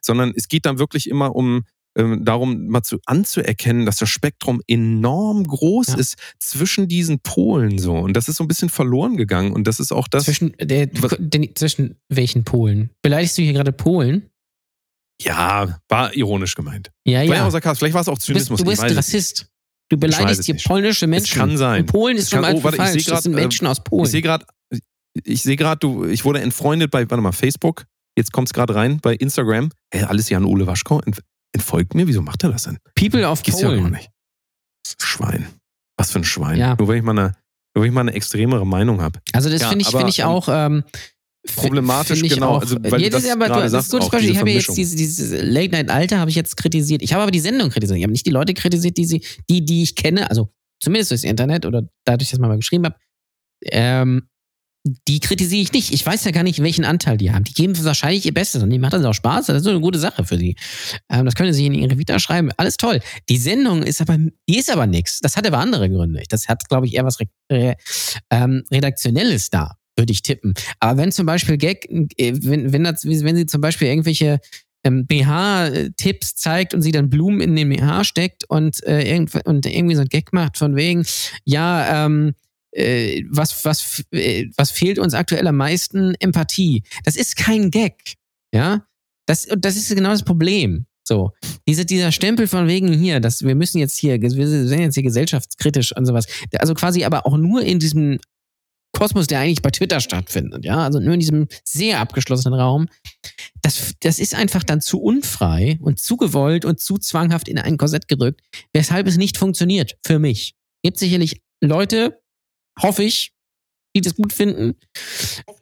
sondern es geht dann wirklich immer um ähm, darum, mal zu, anzuerkennen, dass das Spektrum enorm groß ja. ist zwischen diesen Polen so. Und das ist so ein bisschen verloren gegangen. Und das ist auch das. Zwischen, der, den, zwischen welchen Polen? Beleidigst du hier gerade Polen? Ja, war ironisch gemeint. Ja, ja. Vielleicht, Sarkasmus, vielleicht war es auch Zynismus. Du bist, du bist Rassist. Du beleidigst hier polnische Menschen. Es kann sein. Und Polen ist schon oh, warte, falsch. Grad, das sind Menschen aus Polen. Ich sehe gerade, ich sehe gerade, du, ich wurde entfreundet bei, warte mal, Facebook. Jetzt kommt es gerade rein bei Instagram. Hä, alles Jan-Ole Waschkau ent, entfolgt mir. Wieso macht er das denn? People auf Gibt's Polen. Ja gar nicht. Schwein. Was für ein Schwein. Ja. Nur weil ich mal eine, nur weil ich mal eine extremere Meinung habe. Also das ja, finde ich, find ich auch ähm, problematisch, genau. Auch, also, weil ja, das, das aber, du, das ist gut Beispiel. Ich habe jetzt dieses, dieses Late Night Alter habe ich jetzt kritisiert. Ich habe aber die Sendung kritisiert. Ich habe nicht die Leute kritisiert, die sie, die, die ich kenne, also zumindest durchs Internet oder dadurch, dass ich das mal geschrieben habe. Ähm, die kritisiere ich nicht. Ich weiß ja gar nicht, welchen Anteil die haben. Die geben wahrscheinlich ihr Bestes und die macht das auch Spaß. Das ist so eine gute Sache für die. Ähm, das können sie in ihre Vita schreiben. Alles toll. Die Sendung ist aber, die ist aber nichts. Das hat aber andere Gründe. Das hat, glaube ich, eher was Re ähm, Redaktionelles da, würde ich tippen. Aber wenn zum Beispiel Gag, äh, wenn, wenn, das, wenn sie zum Beispiel irgendwelche ähm, BH-Tipps zeigt und sie dann Blumen in den BH steckt und, äh, irgend, und irgendwie so ein Gag macht von wegen, ja, ähm, äh, was, was, äh, was fehlt uns aktuell am meisten? Empathie. Das ist kein Gag. Ja. Das, das ist genau das Problem. So, diese, dieser Stempel von wegen hier, dass wir müssen jetzt hier, wir sind jetzt hier gesellschaftskritisch und sowas. Also quasi aber auch nur in diesem Kosmos, der eigentlich bei Twitter stattfindet, ja, also nur in diesem sehr abgeschlossenen Raum. Das, das ist einfach dann zu unfrei und zu gewollt und zu zwanghaft in ein Korsett gedrückt, weshalb es nicht funktioniert für mich. Gibt sicherlich Leute, hoffe ich, die das gut finden.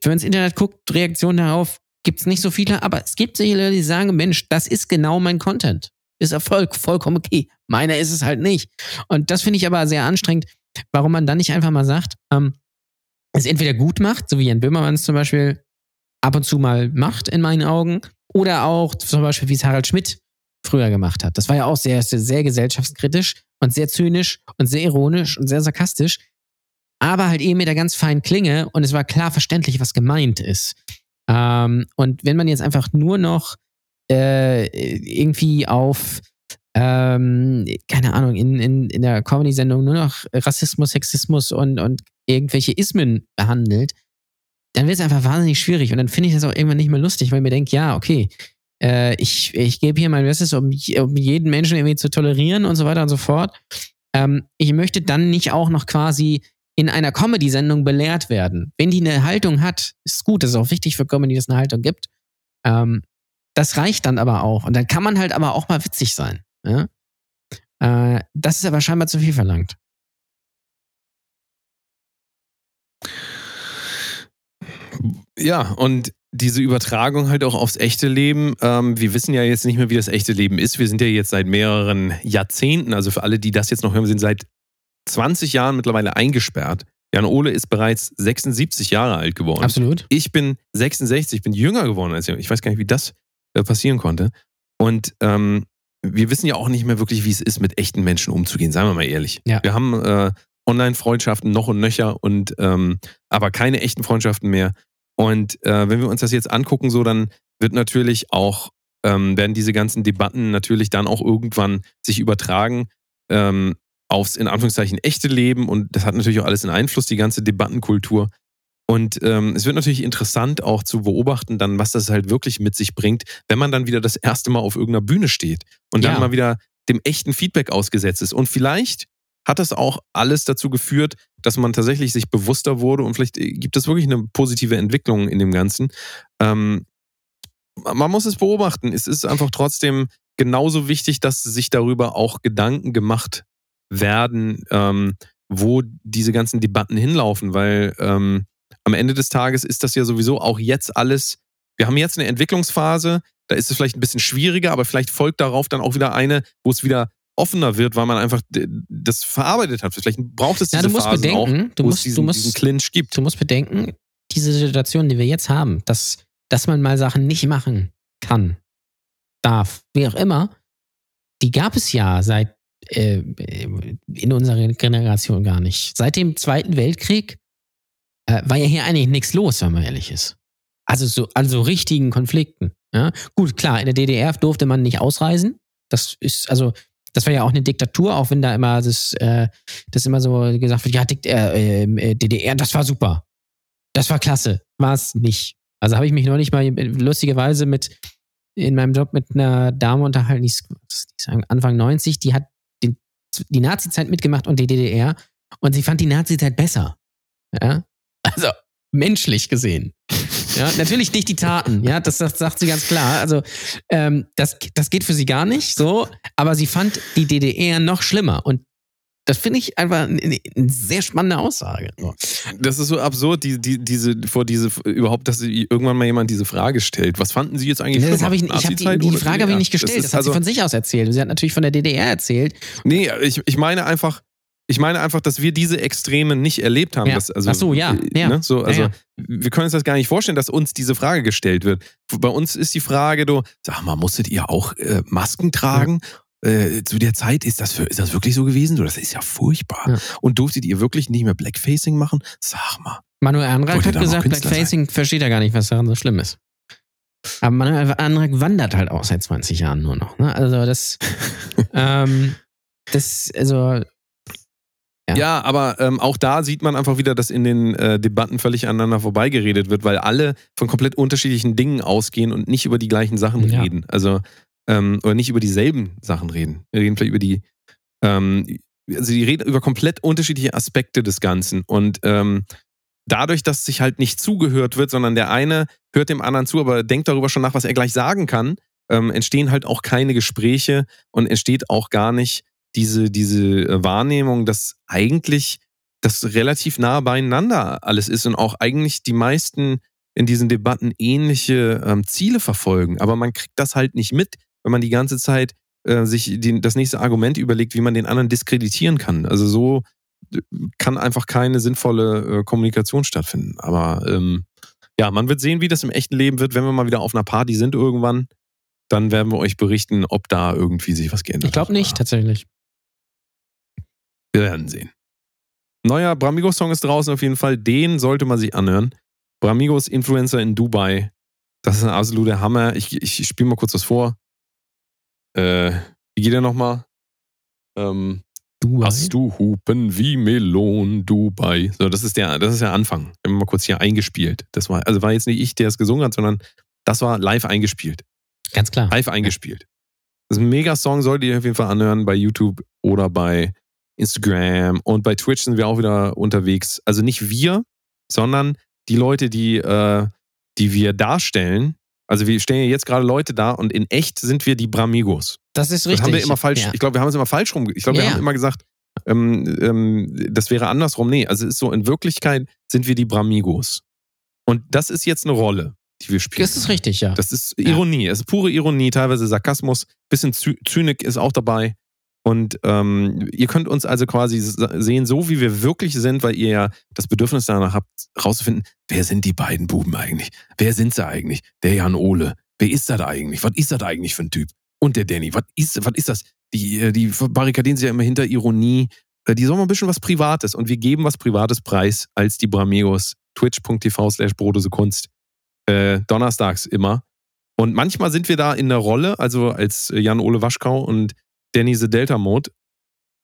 Wenn man ins Internet guckt, Reaktionen darauf, gibt es nicht so viele, aber es gibt sicher Leute, die sagen, Mensch, das ist genau mein Content. Ist Erfolg, vollkommen okay. Meiner ist es halt nicht. Und das finde ich aber sehr anstrengend, warum man dann nicht einfach mal sagt, ähm, es entweder gut macht, so wie Jan Böhmermann es zum Beispiel ab und zu mal macht, in meinen Augen, oder auch zum Beispiel, wie es Harald Schmidt früher gemacht hat. Das war ja auch sehr, sehr, sehr gesellschaftskritisch und sehr zynisch und sehr ironisch und sehr sarkastisch aber halt eben mit der ganz feinen Klinge und es war klar verständlich, was gemeint ist. Ähm, und wenn man jetzt einfach nur noch äh, irgendwie auf, ähm, keine Ahnung, in, in, in der Comedy-Sendung nur noch Rassismus, Sexismus und, und irgendwelche Ismen behandelt, dann wird es einfach wahnsinnig schwierig und dann finde ich das auch irgendwann nicht mehr lustig, weil mir denke, ja, okay, äh, ich, ich gebe hier mein Bestes, um, um jeden Menschen irgendwie zu tolerieren und so weiter und so fort. Ähm, ich möchte dann nicht auch noch quasi in einer Comedy-Sendung belehrt werden. Wenn die eine Haltung hat, ist gut, das ist auch wichtig für Comedy, dass es eine Haltung gibt. Ähm, das reicht dann aber auch. Und dann kann man halt aber auch mal witzig sein. Ja? Äh, das ist aber scheinbar zu viel verlangt. Ja, und diese Übertragung halt auch aufs echte Leben. Ähm, wir wissen ja jetzt nicht mehr, wie das echte Leben ist. Wir sind ja jetzt seit mehreren Jahrzehnten, also für alle, die das jetzt noch hören, sind seit 20 Jahren mittlerweile eingesperrt. Jan Ole ist bereits 76 Jahre alt geworden. Absolut. Ich bin 66, bin jünger geworden als er. Ich weiß gar nicht, wie das äh, passieren konnte. Und ähm, wir wissen ja auch nicht mehr wirklich, wie es ist, mit echten Menschen umzugehen, seien wir mal ehrlich. Ja. Wir haben äh, Online-Freundschaften noch und nöcher und ähm, aber keine echten Freundschaften mehr. Und äh, wenn wir uns das jetzt angucken, so dann wird natürlich auch, ähm, werden diese ganzen Debatten natürlich dann auch irgendwann sich übertragen ähm, aufs in Anführungszeichen echte Leben und das hat natürlich auch alles einen Einfluss, die ganze Debattenkultur. Und ähm, es wird natürlich interessant auch zu beobachten, dann, was das halt wirklich mit sich bringt, wenn man dann wieder das erste Mal auf irgendeiner Bühne steht und dann Ja. mal wieder dem echten Feedback ausgesetzt ist. Und vielleicht hat das auch alles dazu geführt, dass man tatsächlich sich bewusster wurde und vielleicht äh, gibt es wirklich eine positive Entwicklung in dem Ganzen. Ähm, man muss es beobachten. Es ist einfach trotzdem genauso wichtig, dass sich darüber auch Gedanken gemacht werden, ähm, wo diese ganzen Debatten hinlaufen, weil ähm, am Ende des Tages ist das ja sowieso auch jetzt alles. Wir haben jetzt eine Entwicklungsphase, da ist es vielleicht ein bisschen schwieriger, aber vielleicht folgt darauf dann auch wieder eine, wo es wieder offener wird, weil man einfach das verarbeitet hat. Vielleicht braucht es Ja, diese du musst Phasen auch, bedenken, du wo musst- es diesen, du musst- diesen Clinch gibt. Du musst bedenken, diese Situation, die wir jetzt haben, dass, dass man mal Sachen nicht machen kann, darf, wie auch immer, die gab es ja seit äh, in unserer Generation gar nicht. Seit dem Zweiten Weltkrieg äh, war ja hier eigentlich nichts los, wenn man ehrlich ist. Also so also richtigen Konflikten. Ja? Gut, klar, in der DDR durfte man nicht ausreisen. Das ist also das war ja auch eine Diktatur, auch wenn da immer das, äh, das immer so gesagt wird, ja, Dikt äh, äh, DDR, das war super. Das war klasse. War es nicht. Also habe ich mich neulich mal lustigerweise mit in meinem Job mit einer Dame unterhalten, die ist, Anfang 90, die hat die Nazi-Zeit mitgemacht und die DDR und sie fand die Nazi-Zeit besser. Ja? Also menschlich gesehen. Ja, natürlich nicht die Taten, ja, das, das sagt sie ganz klar. Also, ähm, das, das geht für sie gar nicht so, aber sie fand die DDR noch schlimmer. Und das finde ich einfach eine, eine sehr spannende Aussage. Das ist so absurd, die, die, diese, vor diese, überhaupt, dass irgendwann mal jemand diese Frage stellt. Was fanden Sie jetzt eigentlich Das schlimmer? habe ich, ich hab die, die Frage habe ich nicht gestellt. Das, ist hat also, sie von sich aus erzählt. Sie hat natürlich von der DDR erzählt. Nee, ich, ich meine einfach, ich meine einfach, dass wir diese Extreme nicht erlebt haben. Ja. Dass, also, Ach so, ja, äh, ja. Ne, so, also, Ja, Wir können uns das gar nicht vorstellen, dass uns diese Frage gestellt wird. Bei uns ist die Frage, du, sag mal, musstet ihr auch äh, Masken tragen? Äh, zu der Zeit ist das, für, ist das wirklich so gewesen? Du, das ist ja furchtbar. Ja. Und durftet ihr wirklich nicht mehr Blackfacing machen? Sag mal. Manuel Wollte hat gesagt, Blackfacing versteht er gar nicht, was daran so schlimm ist. Aber Manuel Anrag wandert halt auch seit 20 Jahren nur noch. Ne? Also das, ähm, das, also Ja. Ja, aber ähm, auch da sieht man einfach wieder, dass in den äh, Debatten völlig aneinander vorbeigeredet wird, weil alle von komplett unterschiedlichen Dingen ausgehen und nicht über die gleichen Sachen Ja. reden. Also, ähm, oder nicht über dieselben Sachen reden. Wir reden vielleicht über die, ähm, also die reden über komplett unterschiedliche Aspekte des Ganzen. Und ähm, dadurch, dass sich halt nicht zugehört wird, sondern der eine hört dem anderen zu, aber denkt darüber schon nach, was er gleich sagen kann, ähm, entstehen halt auch keine Gespräche und entsteht auch gar nicht diese, diese äh, Wahrnehmung, dass eigentlich das relativ nah beieinander alles ist und auch eigentlich die meisten in diesen Debatten ähnliche ähm, Ziele verfolgen. Aber man kriegt das halt nicht mit, wenn man die ganze Zeit äh, sich den, das nächste Argument überlegt, wie man den anderen diskreditieren kann. Also so äh, kann einfach keine sinnvolle äh, Kommunikation stattfinden. Aber ähm, ja, man wird sehen, wie das im echten Leben wird, wenn wir mal wieder auf einer Party sind irgendwann. Dann werden wir euch berichten, ob da irgendwie sich was geändert ich glaube hat. nicht, tatsächlich. Wir werden sehen. Neuer Bramigos-Song ist draußen auf jeden Fall. Den sollte man sich anhören. Bramigos Influencer in Dubai. Das ist ein absoluter Hammer. Ich, ich spiele mal kurz was vor. Äh, wie geht der nochmal? Ähm, Du Hast du Hupen wie Melon Dubai? So, das ist der, das ist der Anfang. Wir haben mal kurz hier eingespielt. Das war, also war jetzt nicht ich, der es gesungen hat, sondern das war live eingespielt. Ganz klar. Live eingespielt. Das ist ein Mega-Song, solltet ihr auf jeden Fall anhören bei YouTube oder bei Instagram und bei Twitch sind wir auch wieder unterwegs. Also nicht wir, sondern die Leute, die, äh, die wir darstellen. Also wir stellen ja jetzt gerade Leute da und in echt sind wir die Bramigos. Das ist richtig. Das haben wir immer falsch. Ja. Ich glaube, wir haben es immer falsch rum. Ich glaube, wir Ja, haben ja. immer gesagt, ähm, ähm, das wäre andersrum. Nee, also es ist so, in Wirklichkeit sind wir die Bramigos. Und das ist jetzt eine Rolle, die wir spielen. Das ist richtig, ja. Das ist Ironie. Es ist pure Ironie, teilweise Sarkasmus. Bisschen Zy Zynik ist auch dabei. Und ähm, ihr könnt uns also quasi sehen, so wie wir wirklich sind, weil ihr ja das Bedürfnis danach habt, rauszufinden, wer sind die beiden Buben eigentlich? Wer sind sie eigentlich? Der Jan Ole. Wer ist das eigentlich? Was ist das eigentlich für ein Typ? Und der Danny, was ist, was ist das? Die, äh, die barrikadieren sich ja immer hinter Ironie. Äh, Die sollen mal ein bisschen was Privates und wir geben was Privates preis als die Bramigos. Twitch.tv slash Brodose Kunst. Äh, donnerstags immer. Und manchmal sind wir da in der Rolle, also als Jan-Ole Waschkau und Danny the Delta Mode.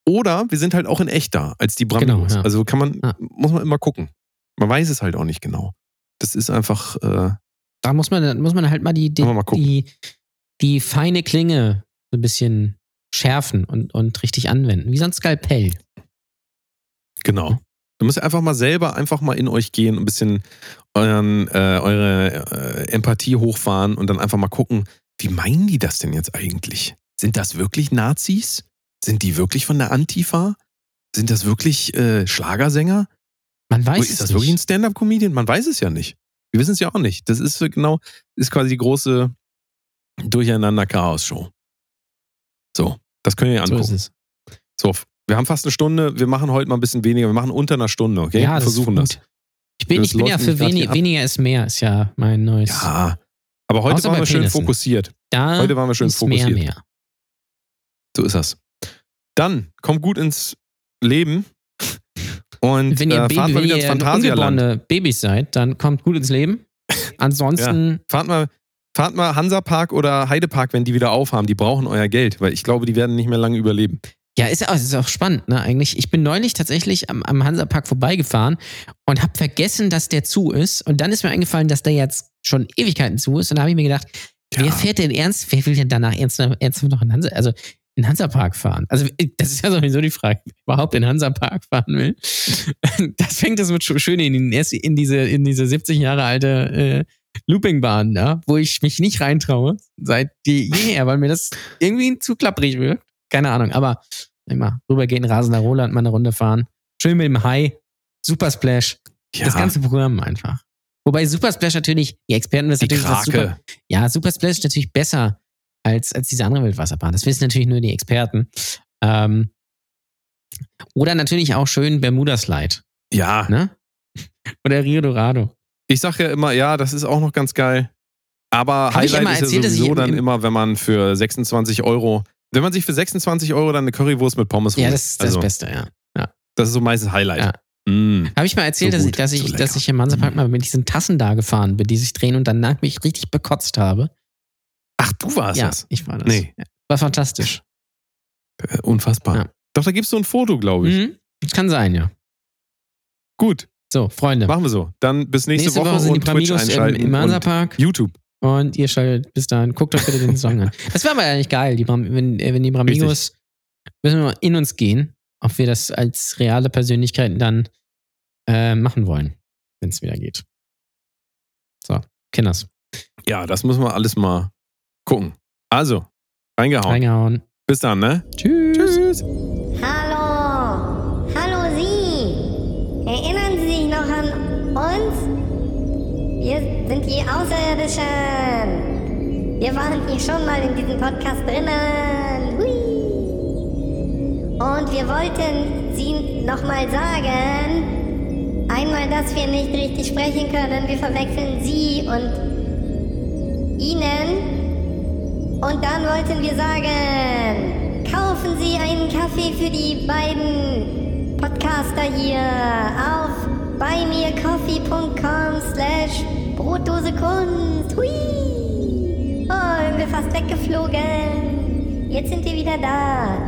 Oder wir sind halt auch in echt da, als die Bramigos. Genau, ja. Also kann man, Ja. muss man immer gucken. Man weiß es halt auch nicht genau. Das ist einfach, äh, Da muss man, muss man halt mal die, die, mal die, die feine Klinge so ein bisschen schärfen und, und richtig anwenden. Wie so ein Skalpell. Genau. Du musst einfach mal selber einfach mal in euch gehen, ein bisschen euren, äh, eure äh, Empathie hochfahren und dann einfach mal gucken, wie meinen die das denn jetzt eigentlich? Sind das wirklich Nazis? Sind die wirklich von der Antifa? Sind das wirklich äh, Schlagersänger? Man weiß Oder ist es das nicht. wirklich ein Stand-up-Comedian? Man weiß es ja nicht. Wir wissen es ja auch nicht. Das ist so genau, ist quasi die große Durcheinander-Chaos-Show. So, das ihr so angucken. ist es. So, wir haben fast eine Stunde. Wir machen heute mal ein bisschen weniger. Wir machen unter einer Stunde, okay? Ja, wir das versuchen ist das. Ich bin, Das ich bin ja für wenig, weniger ist mehr, ist ja mein neues. Ja. Aber heute Außer waren wir schön Penissen. fokussiert. da Heute waren wir schön ist fokussiert. mehr, mehr. So ist das. Dann kommt gut ins Leben und Wenn ihr, äh, Baby, fahrt mal wieder ins Phantasialand. Babys seid, dann kommt gut ins Leben. Ansonsten, Fahrt mal, fahrt mal Hansapark oder Heidepark, wenn die wieder aufhaben. Die brauchen euer Geld, weil ich glaube, die werden nicht mehr lange überleben. ja, ist, auch- ist auch spannend, ne, eigentlich. Ich bin neulich tatsächlich am, am Hansapark vorbeigefahren und habe vergessen, dass der zu ist. Und dann ist mir eingefallen, dass der jetzt schon Ewigkeiten zu ist. Und da habe ich mir gedacht, wer fährt denn ernst, wer will denn danach ernsthaft, ernsthaft noch in Hansa, also in Hansapark fahren? Also, das ist ja sowieso die Frage, wer überhaupt in Hansapark fahren will. Das fängt das mit sch- schön in, in diese, in diese 70 Jahre alte äh, Loopingbahn da, wo ich mich nicht reintraue, seit jeher, weil mir das irgendwie zu klapprig wirkt. Keine Ahnung, aber immer rübergehen, rasender Roland, mal eine Runde fahren. Schön mit dem Hai, Super Splash, Ja, das ganze Programm einfach. Wobei Super Splash natürlich, die Experten wissen natürlich, was Super, Krake. ja, Super Splash ist natürlich besser als, als diese andere Wildwasserbahn. Das wissen natürlich nur die Experten. Ähm, oder natürlich auch schön Bermuda Slide, Ja, ne? Oder Rio Dorado. ich sag ja immer, ja, das ist auch noch ganz geil. Aber Hab ich Highlight immer ist ja erzählt, dass ich sowieso im- dann im- immer, wenn man für 26 Euro, wenn man sich für 26 Euro dann eine Currywurst mit Pommes holt. Ja, das ist das also, Beste, ja. das ist so meistens Highlight. Ja. Mm. Habe ich mal erzählt, So dass, ich, dass, so ich, lecker. dass ich im Hansapark Mhm. mal mit diesen Tassen da gefahren bin, die sich drehen und danach mich richtig bekotzt habe? Ach, du warst ja, das. ich war das. Nee. War fantastisch. Äh, Unfassbar. Ja. Doch, da gibst du ein Foto, glaube ich. Mhm. Das kann sein, ja. Gut, So, Freunde. machen wir so. Dann bis nächste, Nächste Woche, sind die und Twitch Bramigos im, einschalten im und Hansapark YouTube. und ihr schaltet bis dahin. Guckt euch bitte den Song an. Das wäre aber eigentlich geil, die Bram, wenn, äh, wenn die Bramigos, müssen wir mal in uns gehen, ob wir das als reale Persönlichkeiten dann äh, machen wollen, wenn es wieder geht. So, Kinders. Ja, das müssen wir alles mal gucken. Also, reingehauen. Reingehauen. Bis dann, ne? Tschüss. Tschüss. Hallo, hallo Sie. Erinnern Sie sich noch an uns? Wir sind die Außerirdischen. Wir waren hier schon mal in diesem Podcast drinnen. Hui. Und wir wollten Sie nochmal sagen, einmal, dass wir nicht richtig sprechen können. Wir verwechseln Sie und Ihnen. Und dann wollten wir sagen, kaufen Sie einen Kaffee für die beiden Podcaster hier auf buymeacoffee.com slash Brotdose Kunst. Hui! Oh, sind wir fast weggeflogen. Jetzt sind wir wieder da.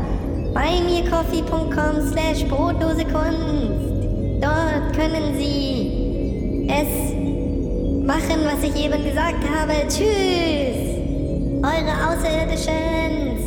buymeacoffee.com slash Brotdose Kunst. Dort können Sie es machen, was ich eben gesagt habe. Tschüss! Eure Außerirdischen!